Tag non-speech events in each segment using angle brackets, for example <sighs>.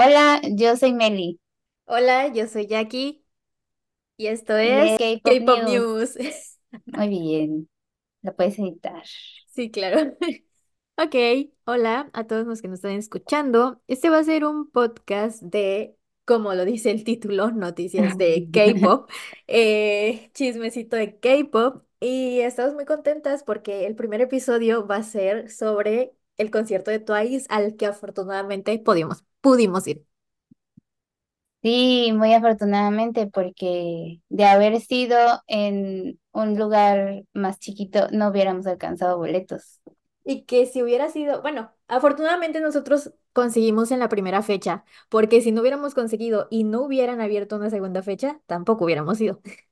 Hola, yo soy Meli Hola, yo soy Jackie y esto es K-Pop K-Pop News. News. <laughs> Muy bien, lo puedes editar. <laughs> Sí, claro. <laughs> Ok, hola a todos los que nos están escuchando. Este va a ser un podcast de, como lo dice el título, noticias de K-Pop, eh, chismecito de K-Pop. Y estamos muy contentas porque el primer episodio va a ser sobre el concierto de Twice al que afortunadamente pudimos, pudimos ir. Sí, muy afortunadamente porque de haber sido en un lugar más chiquito no hubiéramos alcanzado boletos. Y que si hubiera sido, bueno, afortunadamente nosotros conseguimos en la primera fecha, porque si no hubiéramos conseguido y no hubieran abierto una segunda fecha, tampoco hubiéramos ido. <laughs>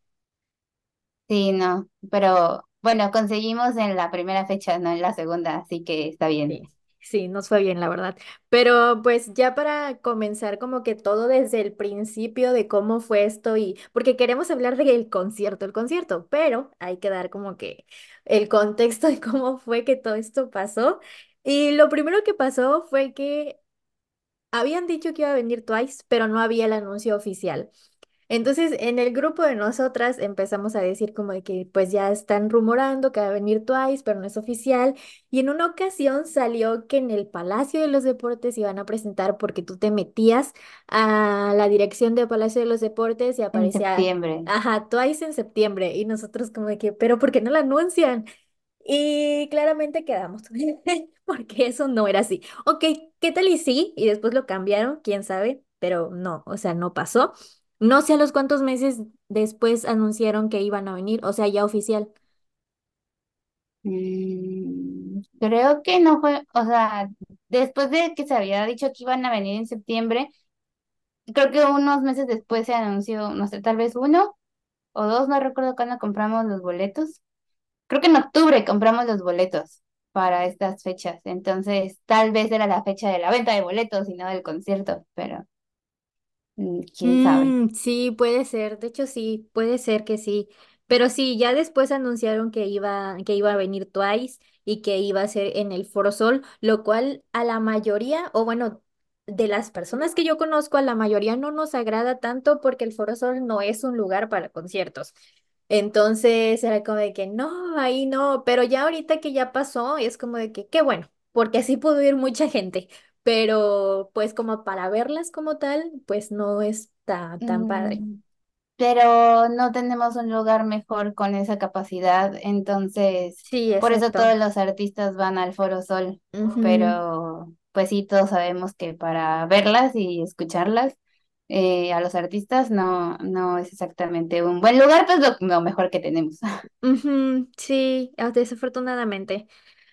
Sí, no, pero bueno, conseguimos en la primera fecha, no en la segunda, así que está bien. Sí, sí, nos fue bien, la verdad. Pero pues ya para comenzar como que todo desde el principio de cómo fue esto y porque queremos hablar del concierto, el concierto, pero hay que dar como que el contexto de cómo fue que todo esto pasó. Y lo primero que pasó fue que habían dicho que iba a venir Twice, pero no había el anuncio oficial. Entonces, en el grupo de nosotras empezamos a decir como de que pues ya están rumorando que va a venir Twice, pero no es oficial. Y en una ocasión salió que en el Palacio de los Deportes iban a presentar porque tú te metías a la dirección del Palacio de los Deportes y En aparecía, septiembre. ajá, Twice en septiembre. Y nosotros como de que, pero ¿por qué no lo anuncian? Y claramente quedamos, <laughs> porque eso no era así. Ok, ¿qué tal y sí? Y después lo cambiaron, quién sabe, pero no, o sea, no pasó. No sé a los cuántos meses después anunciaron que iban a venir, o sea, ya oficial. Mm, creo que no fue, o sea, después de que se había dicho que iban a venir en septiembre. Creo que unos meses después se anunció, no sé, tal vez uno o dos, no recuerdo cuándo compramos los boletos. Creo que en octubre compramos los boletos para estas fechas. Entonces, tal vez era la fecha de la venta de boletos y no del concierto, pero mm, quién sabe. Mm, sí, puede ser, de hecho sí, puede ser que sí, pero sí, ya después anunciaron que iba, que iba a venir Twice y que iba a ser en el Foro Sol, lo cual a la mayoría, o bueno, de las personas que yo conozco, a la mayoría no nos agrada tanto porque el Foro Sol no es un lugar para conciertos. Entonces era como de que no, ahí no, pero ya ahorita que ya pasó, es como de que qué bueno, porque así pudo ir mucha gente pero pues como para verlas como tal, pues no está tan padre. Mm, pero no tenemos un lugar mejor con esa capacidad, entonces Sí, por eso todos los artistas van al Foro Sol, pero pues sí, todos sabemos que para verlas y escucharlas eh, a los artistas no, no es exactamente un buen lugar, pues lo, lo mejor que tenemos. <laughs> sí, ah, desafortunadamente.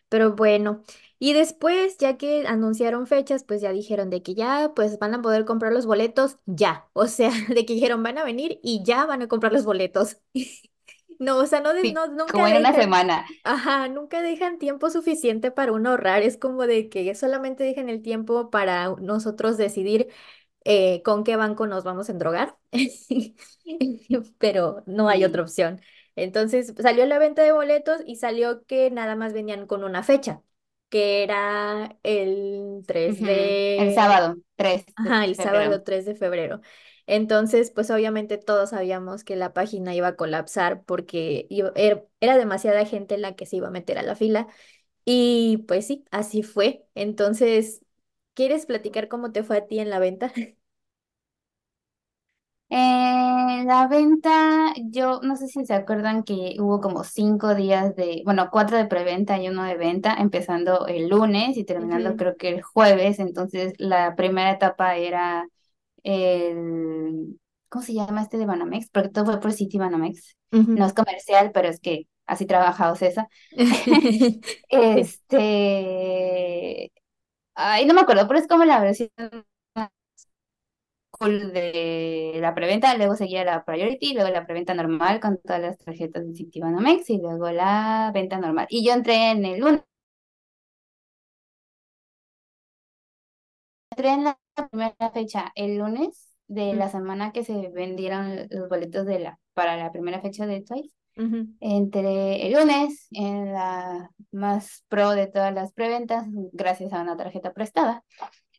Pero bueno, y después, ya que anunciaron fechas, pues ya dijeron de que ya, pues van a poder comprar los boletos ya. O sea, <laughs> de que dijeron van a venir y ya van a comprar los boletos. <laughs> No, o sea, no, de- Sí, no, nunca como en una dejan, semana. ajá, nunca dejan tiempo suficiente para uno ahorrar. Es como de que solamente dejan el tiempo para nosotros decidir eh, con qué banco nos vamos a endrogar, <laughs> pero no hay otra opción. Entonces salió la venta de boletos y salió que nada más venían con una fecha, que era el tres Ujú, El de, sábado, 3 de ajá, el febrero. sábado 3 de febrero. Entonces, pues obviamente todos sabíamos que la página iba a colapsar porque er- era demasiada gente la que se iba a meter a la fila. Y pues sí, así fue. Entonces, ¿quieres platicar cómo te fue a ti en la venta? <laughs> Eh, la venta, yo no sé si se acuerdan que hubo como cinco días de, bueno, cuatro de preventa y uno de venta, empezando el lunes y terminando creo que el jueves. Entonces, la primera etapa era el, ¿cómo se llama este de Banamex? Porque todo fue por City Banamex. No es comercial, pero es que así trabaja Ocesa. <laughs> <laughs> Este, ay, no me acuerdo, pero es como la versión de la preventa, luego seguía la Priority, luego la preventa normal con todas las tarjetas de Citibanamex y luego la venta normal. Y yo entré en el lunes, entré en la primera fecha, el lunes de la semana que se vendieron los boletos de la, para la primera fecha de Twice. ujú. Entré el lunes en la más pro de todas las preventas, gracias a una tarjeta prestada.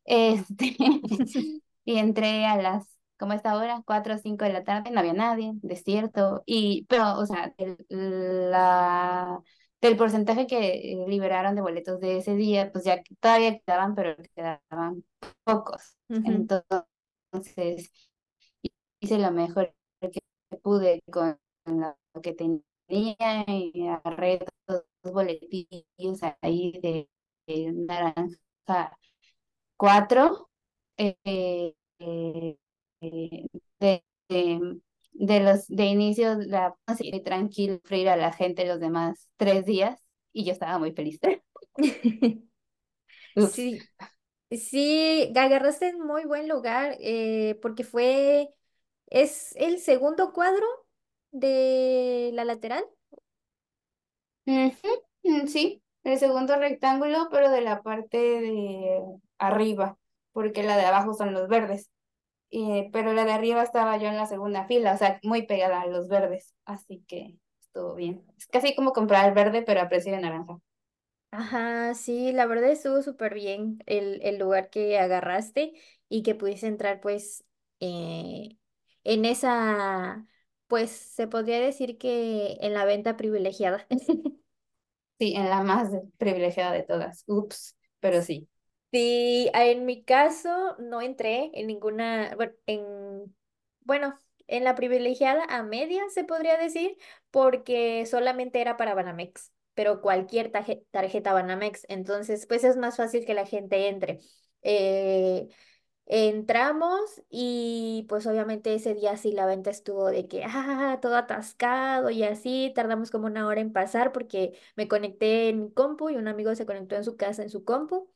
Este, <laughs> y entré a las, como a esta hora, 4 o 5 de la tarde, no había nadie, desierto, y, pero, o sea, el, la, del porcentaje que liberaron de boletos de ese día, pues ya todavía quedaban, pero quedaban pocos. Entonces, hice lo mejor que pude con lo que tenía y agarré dos boletillos ahí de, de naranja cuatro eh, eh, eh, de, de, de los de inicio la así tranquilo ir a la gente los demás tres días y yo estaba muy feliz. <laughs> Sí, sí, agarraste en muy buen lugar eh, porque fue, es el segundo cuadro de la lateral. Mm, Sí, el segundo rectángulo, pero de la parte de arriba, porque la de abajo son los verdes. Eh, pero la de arriba estaba yo en la segunda fila, o sea, muy pegada a los verdes, así que estuvo bien. Es casi como comprar el verde, pero a precio de naranja. Ajá, sí, la verdad estuvo súper bien el, el lugar que agarraste y que pudiste entrar pues eh, en esa, pues se podría decir que en la venta privilegiada. <laughs> Sí, en la más privilegiada de todas. Ups, pero sí. Sí, en mi caso no entré en ninguna, bueno, en, bueno, en la privilegiada a media se podría decir, porque solamente era para Banamex, pero cualquier tarjeta Banamex, entonces pues es más fácil que la gente entre. Eh, entramos y pues obviamente ese día sí la venta estuvo de que, ah, todo atascado y así, tardamos como una hora en pasar porque me conecté en mi compu y un amigo se conectó en su casa en su compu.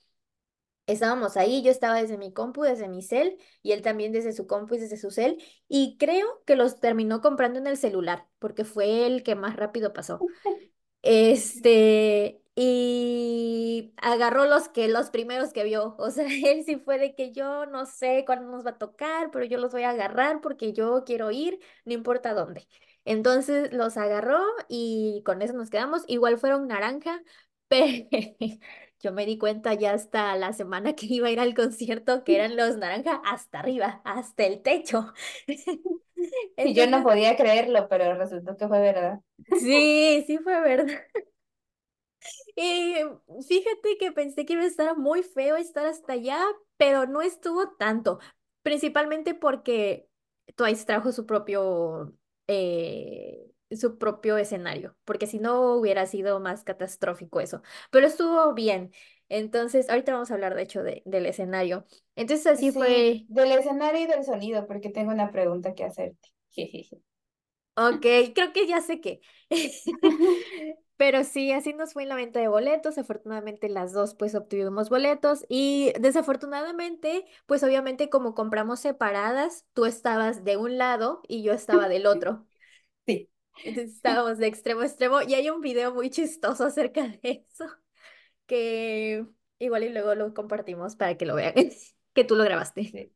Estábamos ahí, yo estaba desde mi compu, desde mi cel, y él también desde su compu y desde su cel, y creo que los terminó comprando en el celular, porque fue el que más rápido pasó. <laughs> Este, y agarró los que, los primeros que vio. O sea, <laughs> él sí fue de que yo no sé cuándo nos va a tocar, pero yo los voy a agarrar porque yo quiero ir, no importa dónde. Entonces los agarró y con eso nos quedamos. Igual fueron naranja, <laughs> pero yo me di cuenta ya hasta la semana que iba a ir al concierto que eran los naranja hasta arriba, hasta el techo. <laughs> Y yo no Entonces, podía creerlo, pero resultó que fue verdad. sí, sí fue verdad. <laughs> Y fíjate que pensé que iba a estar muy feo estar hasta allá, pero no estuvo tanto, principalmente porque Twice trajo su propio, eh, su propio escenario, porque si no hubiera sido más catastrófico eso, pero estuvo bien. Entonces, ahorita vamos a hablar de hecho de- del escenario. Entonces así Sí, fue, del escenario y del sonido, porque tengo una pregunta que hacerte. Jejeje. <laughs> ok, creo que ya sé qué. <laughs> Pero sí, así nos fue en la venta de boletos. Afortunadamente las dos pues obtuvimos boletos y desafortunadamente pues obviamente como compramos separadas, tú estabas de un lado y yo estaba del <laughs> otro. Sí. Entonces estábamos de extremo a extremo y hay un video muy chistoso acerca de eso que igual y luego lo compartimos para que lo vean, <laughs> que tú lo grabaste.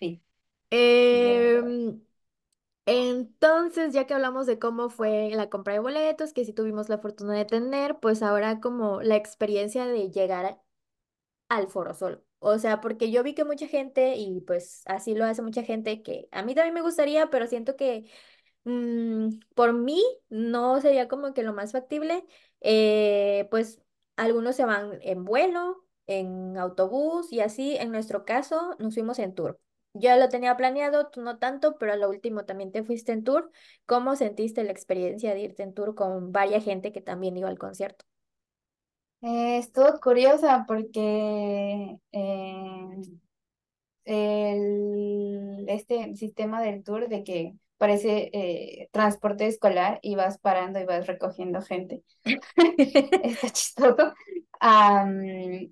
Sí. Em, Entonces, ya que hablamos de cómo fue la compra de boletos, que sí tuvimos la fortuna de tener, pues ahora como la experiencia de llegar al Foro Sol. O sea, porque yo vi que mucha gente, y pues así lo hace mucha gente, que a mí también me gustaría, pero siento que Mm, por mí no sería como que lo más factible. Eh, pues algunos se van en vuelo, en autobús y así. En nuestro caso nos fuimos en tour. Yo lo tenía planeado, tú no tanto, pero a lo último también te fuiste en tour. ¿Cómo sentiste la experiencia de irte en tour con varias gente que también iba al concierto? Eh, estuvo curiosa porque eh, el, este sistema del tour de que parece eh, transporte escolar y vas parando y vas recogiendo gente. <laughs> Está chistoso. Am,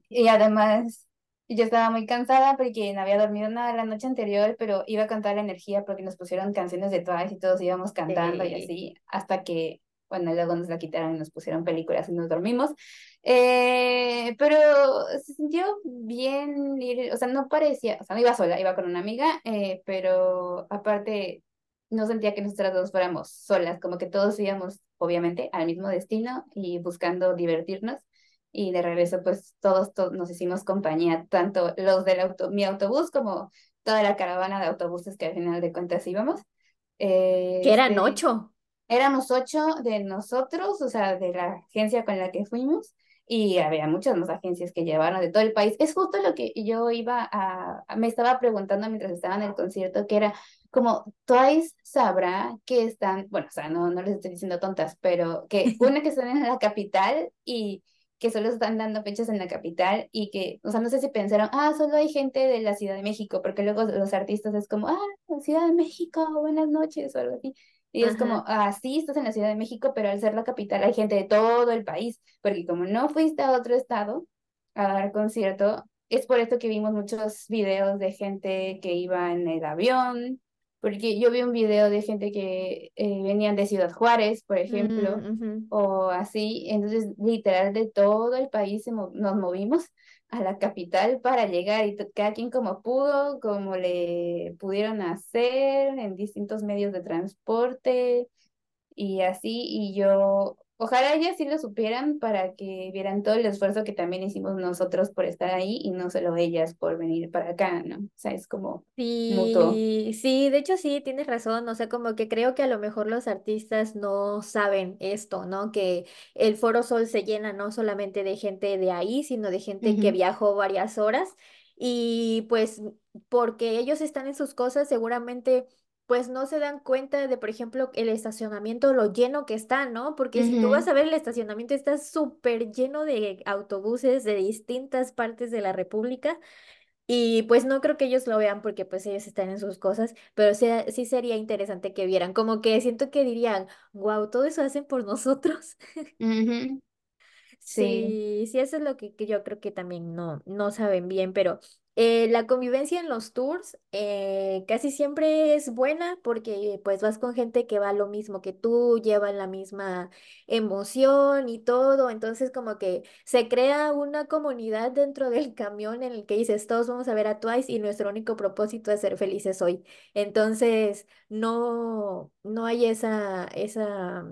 y además, yo estaba muy cansada porque no había dormido nada la noche anterior, pero iba con toda la energía porque nos pusieron canciones de Twice y todos íbamos cantando y Sí. así, hasta que, bueno, luego nos la quitaron y nos pusieron películas y nos dormimos. Eh, pero se sintió bien ir, o sea, no parecía, o sea, no iba sola, iba con una amiga, eh, pero aparte no sentía que nosotras dos fuéramos solas, como que todos íbamos, obviamente, al mismo destino y buscando divertirnos. y de regreso pues todos, todos nos hicimos compañía, tanto los del auto, mi autobús como toda la caravana de autobuses que al final de cuentas íbamos. Que eran Este, ocho. éramos ocho de nosotros, o sea, de la agencia con la que fuimos, y había muchas más agencias que llevaron de todo el país. Es justo lo que yo iba a, me estaba preguntando mientras estaba en el concierto, que era como, Twice sabrá que están, bueno, o sea, no, no les estoy diciendo tontas, pero que <laughs> una que están en la capital y que solo están dando fechas en la capital y que, o sea, no sé si pensaron, ah, solo hay gente de la Ciudad de México, porque luego los artistas es como, ah, Ciudad de México, buenas noches o algo así. Y es como, ah, sí, estás en la Ciudad de México, pero al ser la capital hay gente de todo el país, porque como no fuiste a otro estado a dar concierto, es por esto que vimos muchos videos de gente que iba en el avión, porque yo vi un video de gente que eh, venían de Ciudad Juárez, por ejemplo, Mm, ujú. o así, entonces literal de todo el país nos movimos a la capital para llegar y cada quien como pudo, como le pudieron hacer en distintos medios de transporte y así, y yo, ojalá ellas sí lo supieran para que vieran todo el esfuerzo que también hicimos nosotros por estar ahí y no solo ellas por venir para acá, ¿no? O sea, es como mutuo. Sí, sí, de hecho sí, tienes razón, o sea, como que creo que a lo mejor los artistas no saben esto, ¿no? Que el Foro Sol se llena no solamente de gente de ahí, sino de gente que viajó varias horas y pues porque ellos están en sus cosas, seguramente pues no se dan cuenta de, por ejemplo, el estacionamiento, lo lleno que está, ¿no? Porque si tú vas a ver el estacionamiento, está súper lleno de autobuses de distintas partes de la República. Y pues no creo que ellos lo vean porque pues ellos están en sus cosas, pero sí, sí sería interesante que vieran, como que siento que dirían, wow, todo eso hacen por nosotros. <laughs> Sí, Sí, sí, eso es lo que, que yo creo que también no, no saben bien, pero eh, la convivencia en los tours eh, casi siempre es buena porque pues vas con gente que va lo mismo que tú, llevan la misma emoción y todo, entonces como que se crea una comunidad dentro del camión en el que dices, todos vamos a ver a Twice y nuestro único propósito es ser felices hoy. Entonces, no, no hay esa, esa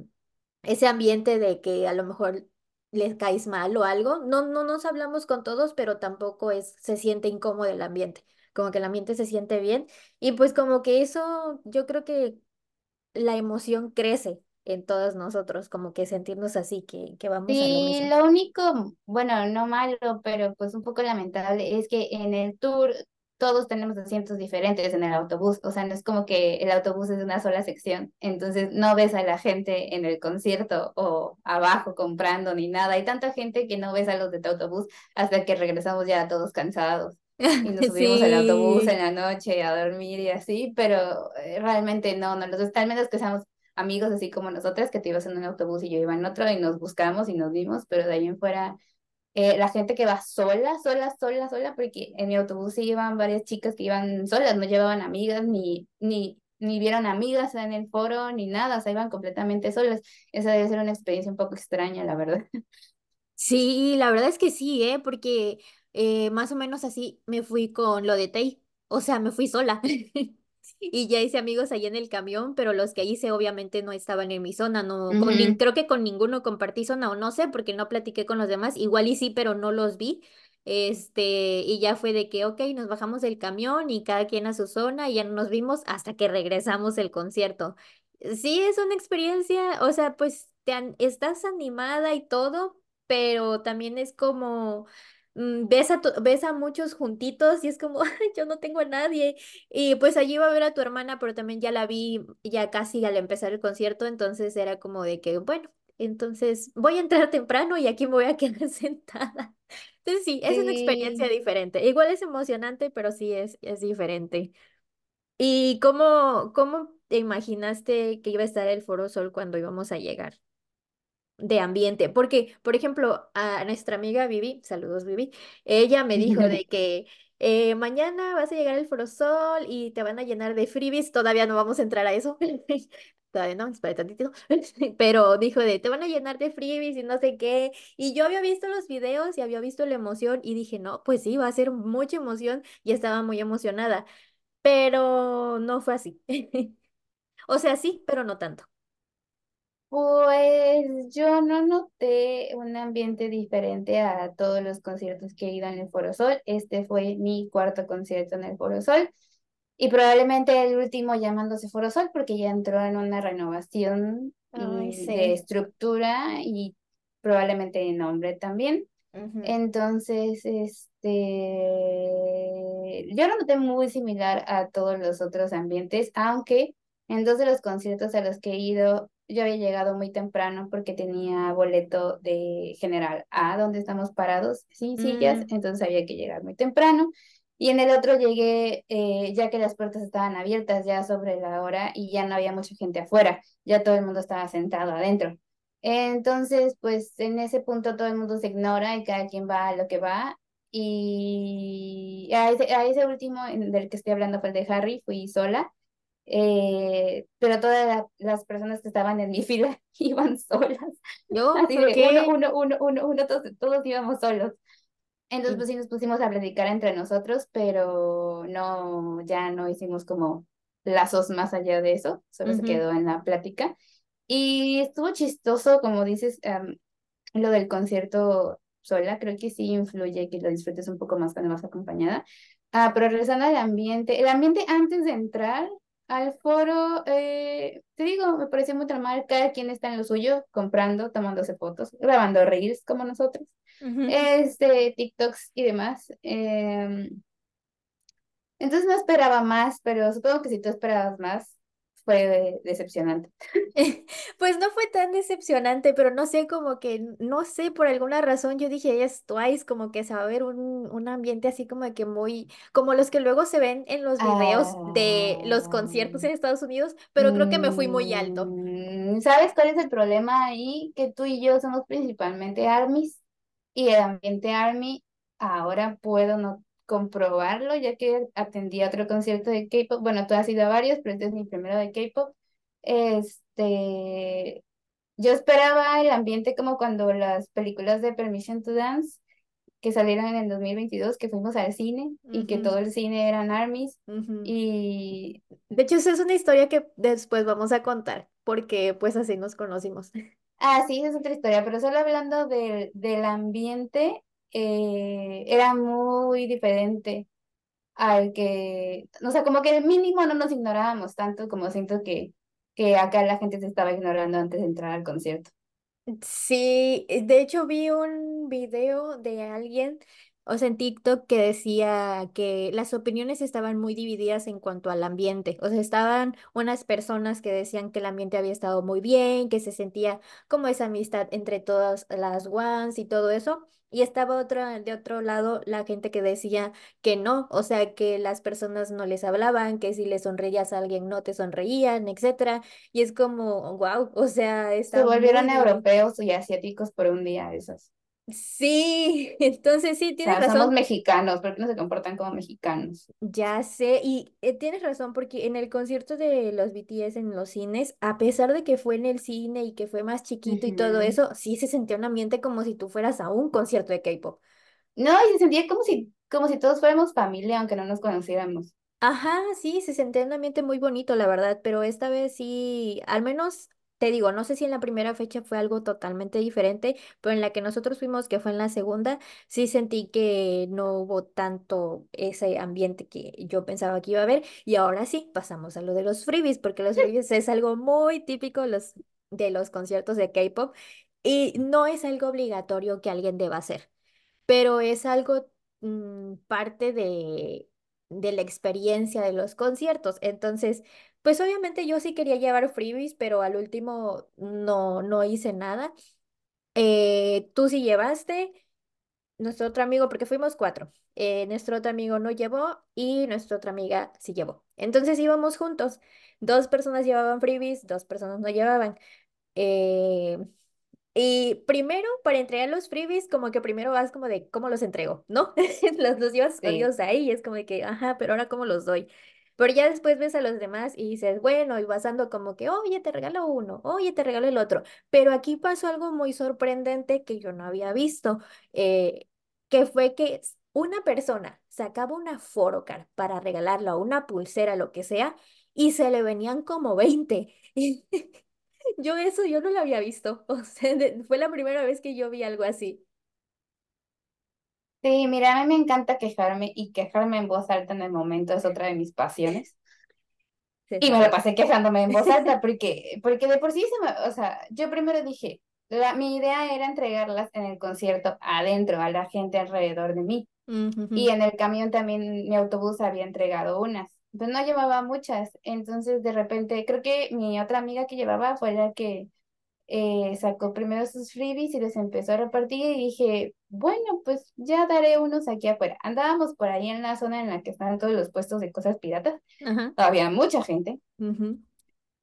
ese ambiente de que a lo mejor les caes mal o algo. No, no nos hablamos con todos, pero tampoco es, se siente incómodo el ambiente, como que el ambiente se siente bien y pues como que eso, yo creo que la emoción crece en todos nosotros, como que sentirnos así, que, que vamos a lo Sí, mismo. lo único, bueno, no malo, pero pues un poco lamentable es que en el tour todos tenemos asientos diferentes en el autobús, o sea, no es como que el autobús es una sola sección, entonces no ves a la gente en el concierto o abajo comprando ni nada. Hay tanta gente que no ves a los de tu autobús hasta que regresamos ya todos cansados <laughs> y nos subimos al autobús en Sí. la noche a dormir y así, pero eh, realmente no, no los al menos que seamos amigos así como nosotras, que te ibas en un autobús y yo iba en otro y nos buscamos y nos vimos, pero de ahí en fuera, eh, la gente que va sola, sola, sola, sola, porque en mi autobús iban varias chicas que iban solas, no llevaban amigas ni, ni, ni vieron amigas en el foro ni nada, o sea, iban completamente solas. Esa debe ser una experiencia un poco extraña, la verdad. <laughs> Sí, la verdad es que sí, ¿eh? Porque eh, más o menos así me fui con lo de Tay. O sea, me fui sola. <laughs> Y ya hice amigos ahí en el camión, pero los que hice obviamente no estaban en mi zona, no, creo que con ninguno compartí zona o no sé, porque no platiqué con los demás, igual y sí, pero no los vi. Este, y ya fue de que, ok, nos bajamos del camión y cada quien a su zona y ya no nos vimos hasta que regresamos del concierto. Sí, es una experiencia, o sea, pues te estás animada y todo, pero también es como ves a, ves a muchos juntitos y es como, <laughs> "Ay, yo no tengo a nadie. Y pues allí iba a ver a tu hermana, pero también ya la vi ya casi al empezar el concierto, entonces era como de que, bueno, entonces voy a entrar temprano y aquí me voy a quedar <laughs> sentada. Entonces sí, es una experiencia Sí. diferente. Igual es emocionante, pero sí es, es diferente. ¿Y cómo, cómo te imaginaste que iba a estar el Foro Sol cuando íbamos a llegar? De ambiente, porque, por ejemplo, a nuestra amiga Vivi, saludos Vivi, ella me dijo de que eh, mañana vas a llegar al Forosol y te van a llenar de freebies, todavía no vamos a entrar a eso, <laughs> todavía no, espera tantito, <laughs> pero dijo de te van a llenar de freebies y no sé qué, y yo había visto los videos y había visto la emoción y dije, no, pues sí, va a ser mucha emoción y estaba muy emocionada, pero no fue así, <laughs> o sea, sí, pero no tanto. Pues yo no noté un ambiente diferente a todos los conciertos que he ido en el Foro Sol. Este fue mi cuarto concierto en el Foro Sol y probablemente el último llamándose Foro Sol porque ya entró en una renovación Ay, de estructura y probablemente de nombre también. Entonces, este, yo lo noté muy similar a todos los otros ambientes, aunque en dos de los conciertos a los que he ido, yo había llegado muy temprano porque tenía boleto de General A, donde estamos parados, sin sillas, mm, entonces había que llegar muy temprano. Y en el otro llegué eh, ya que las puertas estaban abiertas ya sobre la hora y ya no había mucha gente afuera, ya todo el mundo estaba sentado adentro. Entonces, pues en ese punto todo el mundo se ignora y cada quien va a lo que va. Y a ese, a ese último del que estoy hablando fue el de Harry, fui sola, eh, pero todas la- las personas que estaban en mi <laughs> fila iban solas, Yo, así ¿por de uno, uno, uno, uno, uno, todos, todos íbamos solos. Entonces, pues sí nos pusimos a platicar entre nosotros, pero no, ya no hicimos como lazos más allá de eso, solo se ujú. quedó en la plática. Y estuvo chistoso, como dices, em, lo del concierto sola, creo que sí influye que lo disfrutes un poco más cuando vas acompañada. Ah, pero regresando al ambiente, el ambiente antes de entrar al foro, eh, te digo, me pareció muy normal, cada quien está en lo suyo, comprando, tomándose fotos, grabando reels como nosotros, este, TikToks y demás. Em, entonces no esperaba más, pero supongo que si tú esperabas más, fue decepcionante. <laughs> Pues no fue tan decepcionante, pero no sé, como que, no sé, por alguna razón yo dije, es Twice, como que se va a ver un, un ambiente así como de que muy, como los que luego se ven en los videos de los conciertos Ah, en Estados Unidos, pero creo que me fui muy alto. Mm, ¿sabes cuál es el problema ahí? Que tú y yo somos principalmente ARMYs y el ambiente ARMY ahora puedo no comprobarlo ya que atendí a otro concierto de K-pop. Bueno, tú has ido a varios, pero este es mi primero de K-pop. Este, yo esperaba el ambiente como cuando las películas de Permission to Dance que salieron en el 2022 que fuimos al cine y que todo el cine eran ARMYs. ujú. Y De hecho, esa es una historia que después vamos a contar, porque pues así nos conocimos. Ah, sí, esa es otra historia, pero solo hablando del, del ambiente, eh, era muy diferente al que, o sea, como que mínimo no nos ignorábamos tanto como siento que, que acá la gente se estaba ignorando antes de entrar al concierto. Sí, eh, de hecho vi un video de alguien, o sea, en TikTok que decía que las opiniones estaban muy divididas en cuanto al ambiente. O sea, estaban unas personas que decían que el ambiente había estado muy bien, que se sentía como esa amistad entre todas las ones y todo eso. Y estaba otra, de otro lado la gente que decía que no, o sea, que las personas no les hablaban, que si le sonreías a alguien no te sonreían, etcétera. Y es como, wow, o sea, Se está volvieron europeos y asiáticos por un día esos. Sí, <laughs> entonces sí, O tienes sea, somos razón. mexicanos, ¿por qué no se comportan como mexicanos? Ya sé, y eh, tienes razón porque en el concierto de los BTS en los cines, a pesar de que fue en el cine y que fue más chiquito y todo eso, sí se sentía un ambiente como si tú fueras a un concierto de K-pop. No, y se sentía como si, como si todos fuéramos familia, aunque no nos conociéramos. Ajá, sí, se sentía un ambiente muy bonito, la verdad, pero esta vez sí, al menos te digo, no sé si en la primera fecha fue algo totalmente diferente, pero en la que nosotros fuimos, que fue en la segunda, sí sentí que no hubo tanto ese ambiente que yo pensaba que iba a haber. Y ahora sí, pasamos a lo de los freebies, porque los <laughs> freebies es algo muy típico los, de los conciertos de K-pop y no es algo obligatorio que alguien deba hacer pero es algo mm, parte de, de la experiencia de los conciertos. Entonces, pues obviamente yo sí quería llevar freebies, pero al último no, no hice nada. Eh, tú sí llevaste, nuestro otro amigo, porque fuimos cuatro. eh, nuestro otro amigo no llevó y nuestra otra amiga sí llevó. Entonces íbamos juntos. Dos personas llevaban freebies, dos personas no llevaban. Eh, y primero, para entregar los freebies, como que primero vas como de cómo los entrego, ¿no? <laughs> Los, los llevas Sí. escondidos ahí y es como de que, ajá, pero ahora cómo los doy. Pero ya después ves a los demás y dices, bueno, y vas dando como que, oye, te regalo uno, oye, te regalo el otro. Pero aquí pasó algo muy sorprendente que yo no había visto, eh, que fue que una persona sacaba una photocard para regalarla una pulsera, lo que sea, y se le venían como 20. <laughs> Yo eso, yo no lo había visto. <laughs> O sea, fue la primera vez que yo vi algo así. Sí, mira, a mí me encanta quejarme y quejarme en voz alta en el momento es otra de mis pasiones. Y me sabe. pasé quejándome en voz alta porque, porque de por sí se me, o sea, yo primero dije, la, mi idea era entregarlas en el concierto adentro, a la gente alrededor de mí. Y en el camión también mi autobús había entregado unas. Pues no llevaba muchas. Entonces de repente, creo que mi otra amiga que llevaba fue la que eh, sacó primero sus freebies y los empezó a repartir y dije, bueno, pues ya daré unos aquí afuera. Andábamos por ahí en la zona en la que están todos los puestos de cosas piratas. Ajá. Había mucha gente.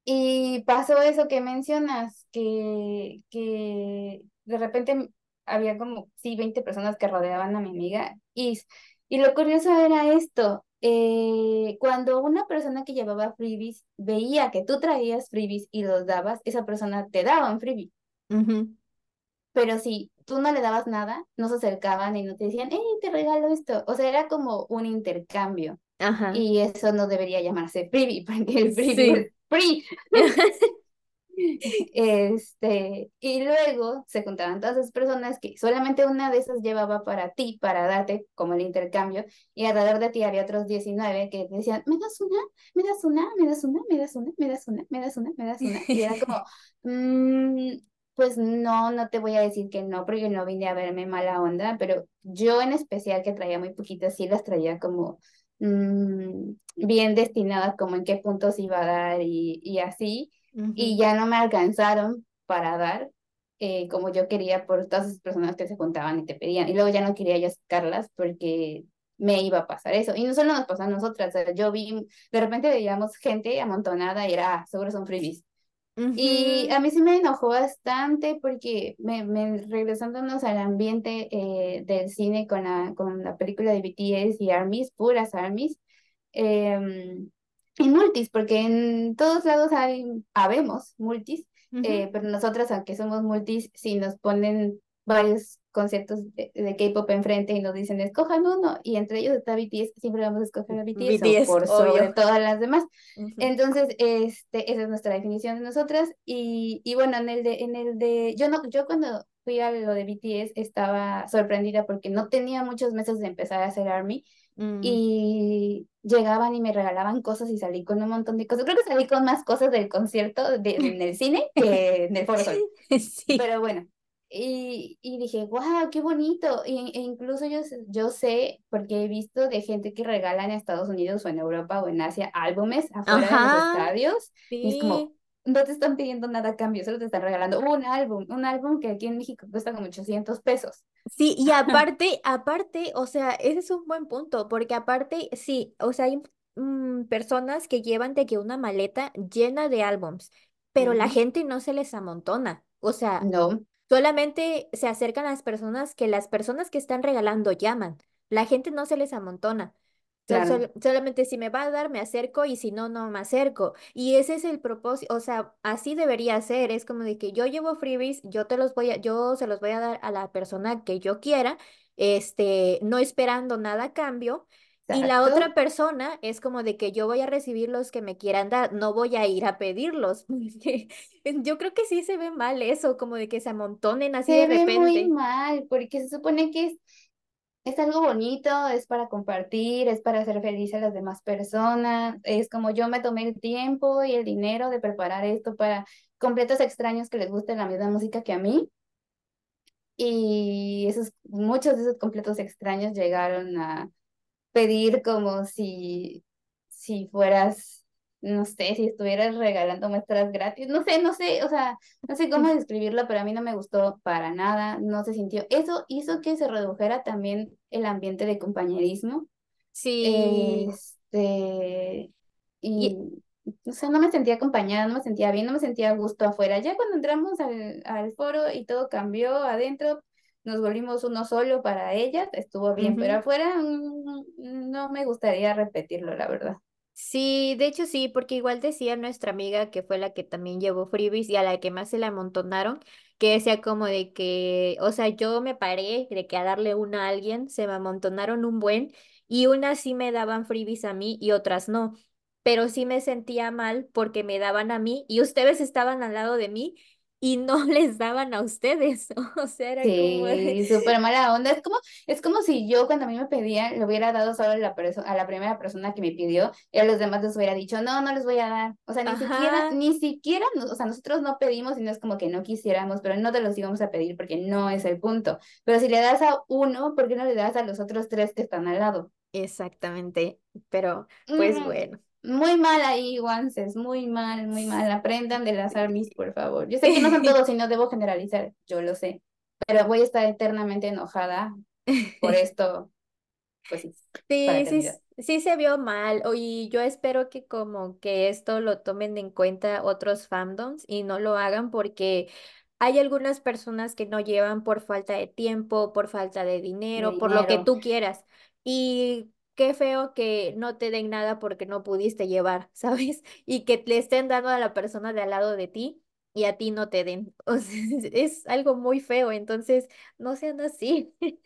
Y pasó eso que mencionas, que, que de repente había como, sí, 20 personas que rodeaban a mi amiga. Y, y lo curioso era esto, eh, cuando una persona que llevaba freebies veía que tú traías freebies y los dabas, esa persona te daba un freebie. ujú, Pero si tú no le dabas nada, no se acercaban y no te decían, hey, te regalo esto. O sea, era como un intercambio. Ajá. Y eso no debería llamarse freebie, <laughs> porque el freebie Sí. es free. <laughs> <laughs> Este, y luego se juntaban todas esas personas que solamente una de esas llevaba para ti, para darte como el intercambio, y alrededor de ti había otros 19 que decían, ¿me das una? ¿Me das una? ¿Me das una? ¿Me das una? ¿Me das una? ¿Me das una? ¿Me das una? Y era como, <laughs> "Mm, pues no, no te voy a decir que no, porque no vine a verme mala onda, pero yo en especial que traía muy poquitas, sí las traía como mm, bien destinadas, como en qué puntos iba a dar y, y así y ya no me alcanzaron para dar eh, como yo quería por todas esas personas que se juntaban y te pedían. Y luego ya no quería yo sacarlas porque me iba a pasar eso. Y no solo nos pasó a nosotras, o sea, yo vi, de repente veíamos gente amontonada y era, ah, seguro son freebies. Y a mí sí me enojó bastante porque me, me regresándonos al ambiente eh, del cine con la, con la película de BTS y ARMYs, puras ARMYs, em, y multis, porque en todos lados hay, habemos multis, ujú. eh, pero nosotras, aunque somos multis, si nos ponen varios conceptos de, de K-pop enfrente y nos dicen escojan uno, y entre ellos está BTS, siempre vamos a escoger a BTS BTS, por sobre obvio. todas las demás. Ujú, Entonces, este, esa es nuestra definición de nosotras. Y, y bueno, en el de, en el de, yo no, yo cuando fui a lo de BTS estaba sorprendida porque no tenía muchos meses de empezar a hacer ARMY mm. y llegaban y me regalaban cosas y salí con un montón de cosas. Creo que salí con más cosas del concierto de, <laughs> en el cine que en el Foro Sol. <laughs> Sí. Pero bueno, y, y dije, wow, qué bonito. Y, e incluso yo, yo sé, porque he visto de gente que regala en Estados Unidos o en Europa o en Asia álbumes afuera de los Ajá, estadios. Y es como, sí. no te están pidiendo nada a cambio, solo te están regalando un álbum, un álbum que aquí en México cuesta como 800 pesos. Sí, y <laughs> aparte, aparte, o sea, ese es un buen punto, porque aparte, sí, o sea, hay mm, personas que llevan de que una maleta llena de álbums, pero la gente no se les amontona. O sea, No, Solamente se acercan a las personas que las personas que están regalando llaman. La gente no se les amontona. Sol- claro, sol- solamente si me va a dar, me acerco y si no, no me acerco. Y ese es el propósito, o sea, así debería ser. Es como de que yo llevo freebies, yo te los voy a, yo se los voy a dar a la persona que yo quiera, este, no esperando nada a cambio. Y la otra persona es como de que yo voy a recibir los que me quieran dar, no voy a ir a pedirlos. <laughs> Yo creo que sí se ve mal eso, como de que se amontonen así de Se ve muy repente. mal porque se supone que es Es algo bonito, es para compartir, es para hacer feliz a las demás personas. Es como yo me tomé el tiempo y el dinero de preparar esto para completos extraños que les guste la misma música que a mí. Y esos, muchos de esos completos extraños llegaron a pedir como si, si fueras, no sé, si estuvieras regalando muestras gratis. No sé, no sé, o sea, no sé cómo <laughs> describirlo, pero a mí no me gustó para nada, no se sintió. Eso hizo que se redujera también el ambiente de compañerismo Sí, este, y, y o sea, no me sentía acompañada, no me sentía bien, no me sentía a gusto afuera. Ya cuando entramos al, al foro y todo cambió adentro, nos volvimos uno solo para ellas, estuvo bien, pero afuera mm, no me gustaría repetirlo, la verdad. Sí, de hecho sí, porque igual decía nuestra amiga que fue la que también llevó freebies y a la que más se le amontonaron, que decía como de que, o sea, yo me paré de que a darle una a alguien, se me amontonaron un buen y unas sí me daban freebies a mí y otras no. pero sí me sentía mal porque me daban a mí y ustedes estaban al lado de mí y no <laughs> les daban a ustedes. <laughs> O sea, era como Sí, súper mala onda. Es como, es como si yo cuando a mí me pedían, le hubiera dado solo a la, a la primera persona que me pidió y a los demás les hubiera dicho, no, no les voy a dar. O sea, ni siquiera, ni siquiera, o sea, nosotros no pedimos y no es como que no quisiéramos, pero no te los íbamos a pedir porque no es el punto. Pero si le das a uno, ¿por qué no le das a los otros tres que están al lado? exactamente. Pero pues Mm, bueno. Muy mal ahí, Wances, muy mal, muy mal. Aprendan de las armies, por favor. Yo sé que no son <laughs> todos y no debo generalizar, yo lo sé, pero voy a estar eternamente enojada por <laughs> esto, pues sí, Sí, sí, sí se vio mal. Y yo espero que como que esto lo tomen en cuenta otros fandoms y no lo hagan porque hay algunas personas que no llevan por falta de tiempo, por falta de De dinero, por lo que tú quieras. Y qué feo que no te den nada porque no pudiste llevar, <laughs> ¿sabes? Y que le estén dando a la persona de al lado de ti y a ti no te den. <laughs> O sea, es algo muy feo, entonces no sean así. <laughs>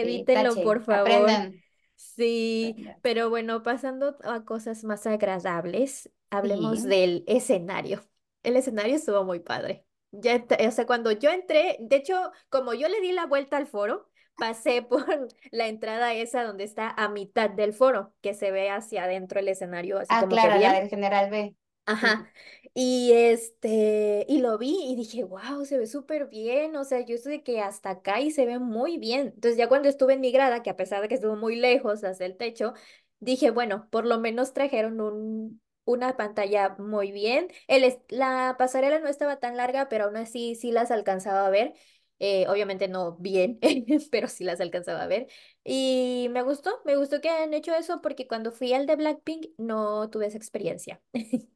Sí, Evítenlo, por favor. aprendan. Sí, aprendan. pero bueno, pasando a cosas más agradables, hablemos Sí, del escenario. El escenario estuvo muy padre. Ya, o sea, cuando yo entré, de hecho, como yo le di la vuelta al foro, pasé por <laughs> la entrada esa donde está a mitad del foro, que se ve hacia adentro el escenario, así ah, como que claro, la del General B. Ajá. Y este, y lo vi y dije, wow, se ve súper bien. O sea, yo estoy de que hasta acá y se ve muy bien. Entonces, ya cuando estuve en mi grada, que a pesar de que estuvo muy lejos hacia el techo, dije, bueno, por lo menos trajeron un, una pantalla muy bien. El, la pasarela no estaba tan larga, pero aún así sí las alcanzaba a ver. Eh, obviamente no bien, <laughs> pero sí las alcanzaba a ver. Y me gustó, me gustó que hayan hecho eso porque cuando fui al de Blackpink no tuve esa experiencia. <laughs>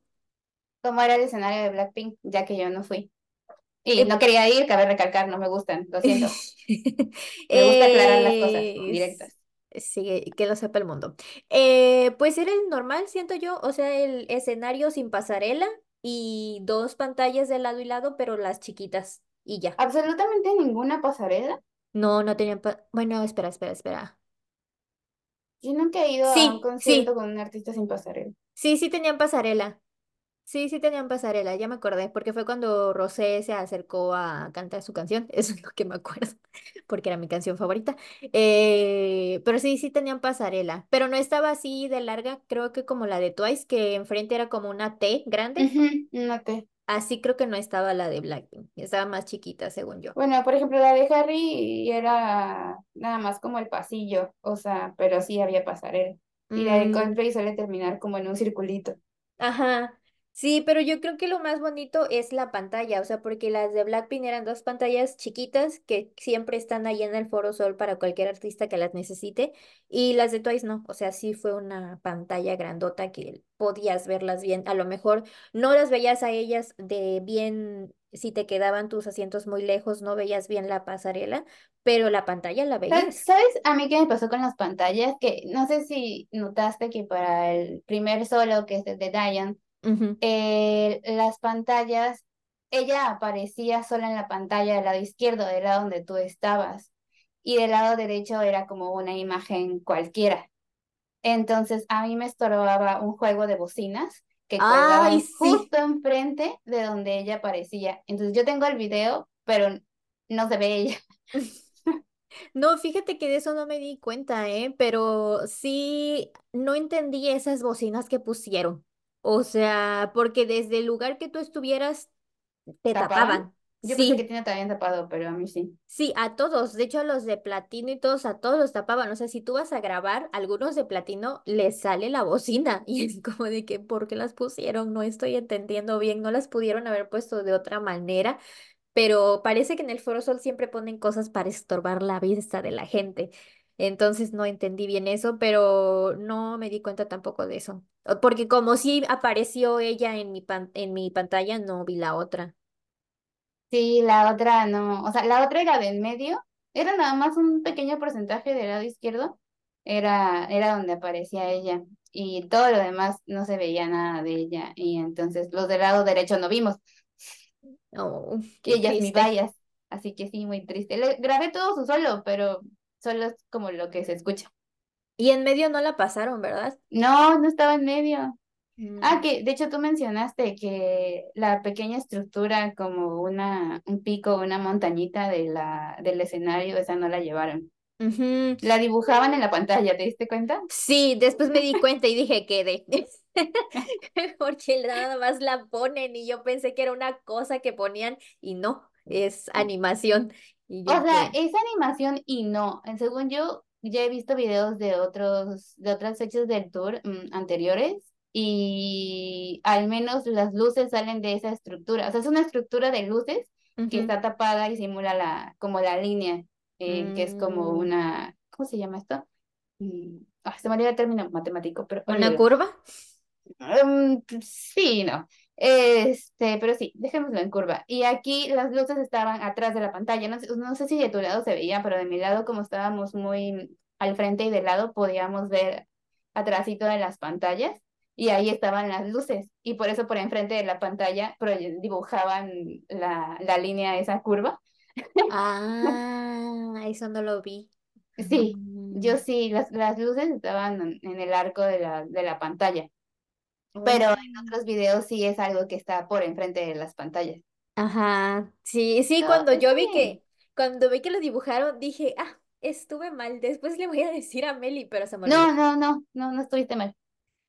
¿Cómo era el escenario de Blackpink? Ya que yo no fui. Y Eh, no quería ir, cabe recalcar, no me gustan, lo siento. <laughs> Me gusta aclarar las cosas directas. sí, que lo sepa el mundo. Eh, pues era el normal, siento yo, o sea, el escenario sin pasarela y dos pantallas de lado y lado, pero las chiquitas y ya. Absolutamente ninguna pasarela. No, no tenían... pa- Bueno, espera, espera, espera. Yo nunca he ido a un Sí, concierto sí, con un artista sin pasarela. sí, sí tenían pasarela. Sí, sí tenían pasarela, ya me acordé, porque fue cuando Rosé se acercó a cantar su canción, <laughs> eso es lo que me acuerdo, porque era mi canción favorita. Eh, pero sí, sí tenían pasarela, pero no estaba así de larga, creo que como la de Twice, que enfrente era como una T grande, Ujú, no te. Así creo que no estaba la de Blackpink, estaba más chiquita, según yo. Bueno, por ejemplo, la de Harry era nada más como el pasillo, o sea, pero sí había pasarela. Y la de Mm, Coldplay suele terminar como en un circulito. Ajá, sí, pero yo creo que lo más bonito es la pantalla, o sea, porque las de Blackpink eran dos pantallas chiquitas que siempre están ahí en el Foro Sol para cualquier artista que las necesite, y las de Twice no, o sea, sí fue una pantalla grandota que podías verlas bien, a lo mejor no las veías a ellas de bien, si te quedaban tus asientos muy lejos, no veías bien la pasarela, pero la pantalla la veías. ¿Sabes a mí qué me pasó con las pantallas? Que no sé si notaste que para el primer solo, que es de Diane, Eh, las pantallas, ella aparecía sola en la pantalla del lado izquierdo, del lado donde tú estabas, y del lado derecho era como una imagen cualquiera. Entonces a mí me estorbaba un juego de bocinas que Ay, colgaban sí. justo enfrente de donde ella aparecía. Entonces yo tengo el video, pero no se ve ella. <laughs> <laughs> No, fíjate que de eso no me di cuenta, ¿eh? Pero sí, no entendí esas bocinas que pusieron. O sea, porque desde el lugar que tú estuvieras, te ¿Tapaban? tapaban. Yo pensé que Sí, tiene también tapado, pero a mí sí. sí, a todos. De hecho, a los de platino y todos, a todos los tapaban. O sea, si tú vas a grabar, algunos de platino les sale la bocina. <laughs> Y es como de que, ¿por qué las pusieron? No estoy entendiendo bien. No las pudieron haber puesto de otra manera pero parece que en el Foro Sol siempre ponen cosas para estorbar la vista de la gente. Entonces no entendí bien eso, pero no me di cuenta tampoco de eso. Porque como sí apareció ella en mi pan- en mi pantalla, no vi la otra. Sí, la otra no, o sea, la otra era de en medio, era nada más un pequeño porcentaje del lado izquierdo, era, era donde aparecía ella, y todo lo demás no se veía nada de ella, y entonces los del lado derecho no vimos, Oh, <laughs> y qué ellas ni triste. así que sí, muy triste. Le, grabé todo su solo, pero solo es como lo que se escucha. Y en medio no la pasaron, ¿verdad? No, no estaba en medio. Ah, Mm, que de hecho tú mencionaste que la pequeña estructura como una, un pico, una montañita de la, del escenario, esa no la llevaron. La dibujaban en la pantalla, ¿te diste cuenta? Sí, después me di cuenta y dije que de <laughs> <laughs> porque nada más la ponen y yo pensé que era una cosa que ponían y no, es animación. Y O sea, pues, es animación y no. Según yo, ya he visto videos de otros, de otras fechas del tour mm, anteriores y al menos las luces salen de esa estructura. O sea, es una estructura de luces que ujú, está tapada y simula la, como la línea, eh, que es como mm, una, ¿cómo se llama esto? Mm, ah, se me olvidó el término matemático, pero ¿una curva? Mm, sí, no. Este, pero sí, dejémoslo en curva. Y aquí las luces estaban atrás de la pantalla. No sé, no sé si de tu lado se veía, pero de mi lado, como estábamos muy al frente y de lado, podíamos ver atrásito de las pantallas. Y ahí estaban las luces. Y por eso por enfrente de la pantalla dibujaban la, la línea esa curva. Ah, eso no lo vi. Sí, Mm, yo sí, las, las luces estaban en el arco de la, de la pantalla. Pero en otros videos sí es algo que está por enfrente de las pantallas. Ajá, sí, sí, No, cuando yo vi que, cuando vi que lo dibujaron, dije, ah, estuve mal, después le voy a decir a Meli, pero se me olvidó. No, no, no, no, no estuviste mal.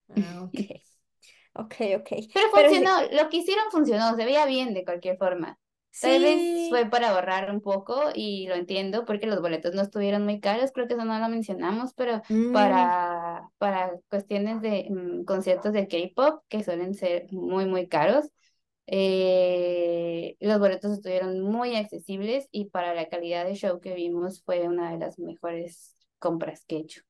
Ah, ok, <laughs> ok, ok. Pero funcionó, lo que hicieron funcionó, se veía bien de cualquier forma. Tal vez fue para ahorrar un poco y lo entiendo porque los boletos no estuvieron muy caros, creo que eso no lo mencionamos, pero mm, para, para cuestiones de mm, conciertos de K-pop, que suelen ser muy, muy caros, eh, los boletos estuvieron muy accesibles y para la calidad de show que vimos fue una de las mejores compras que he hecho.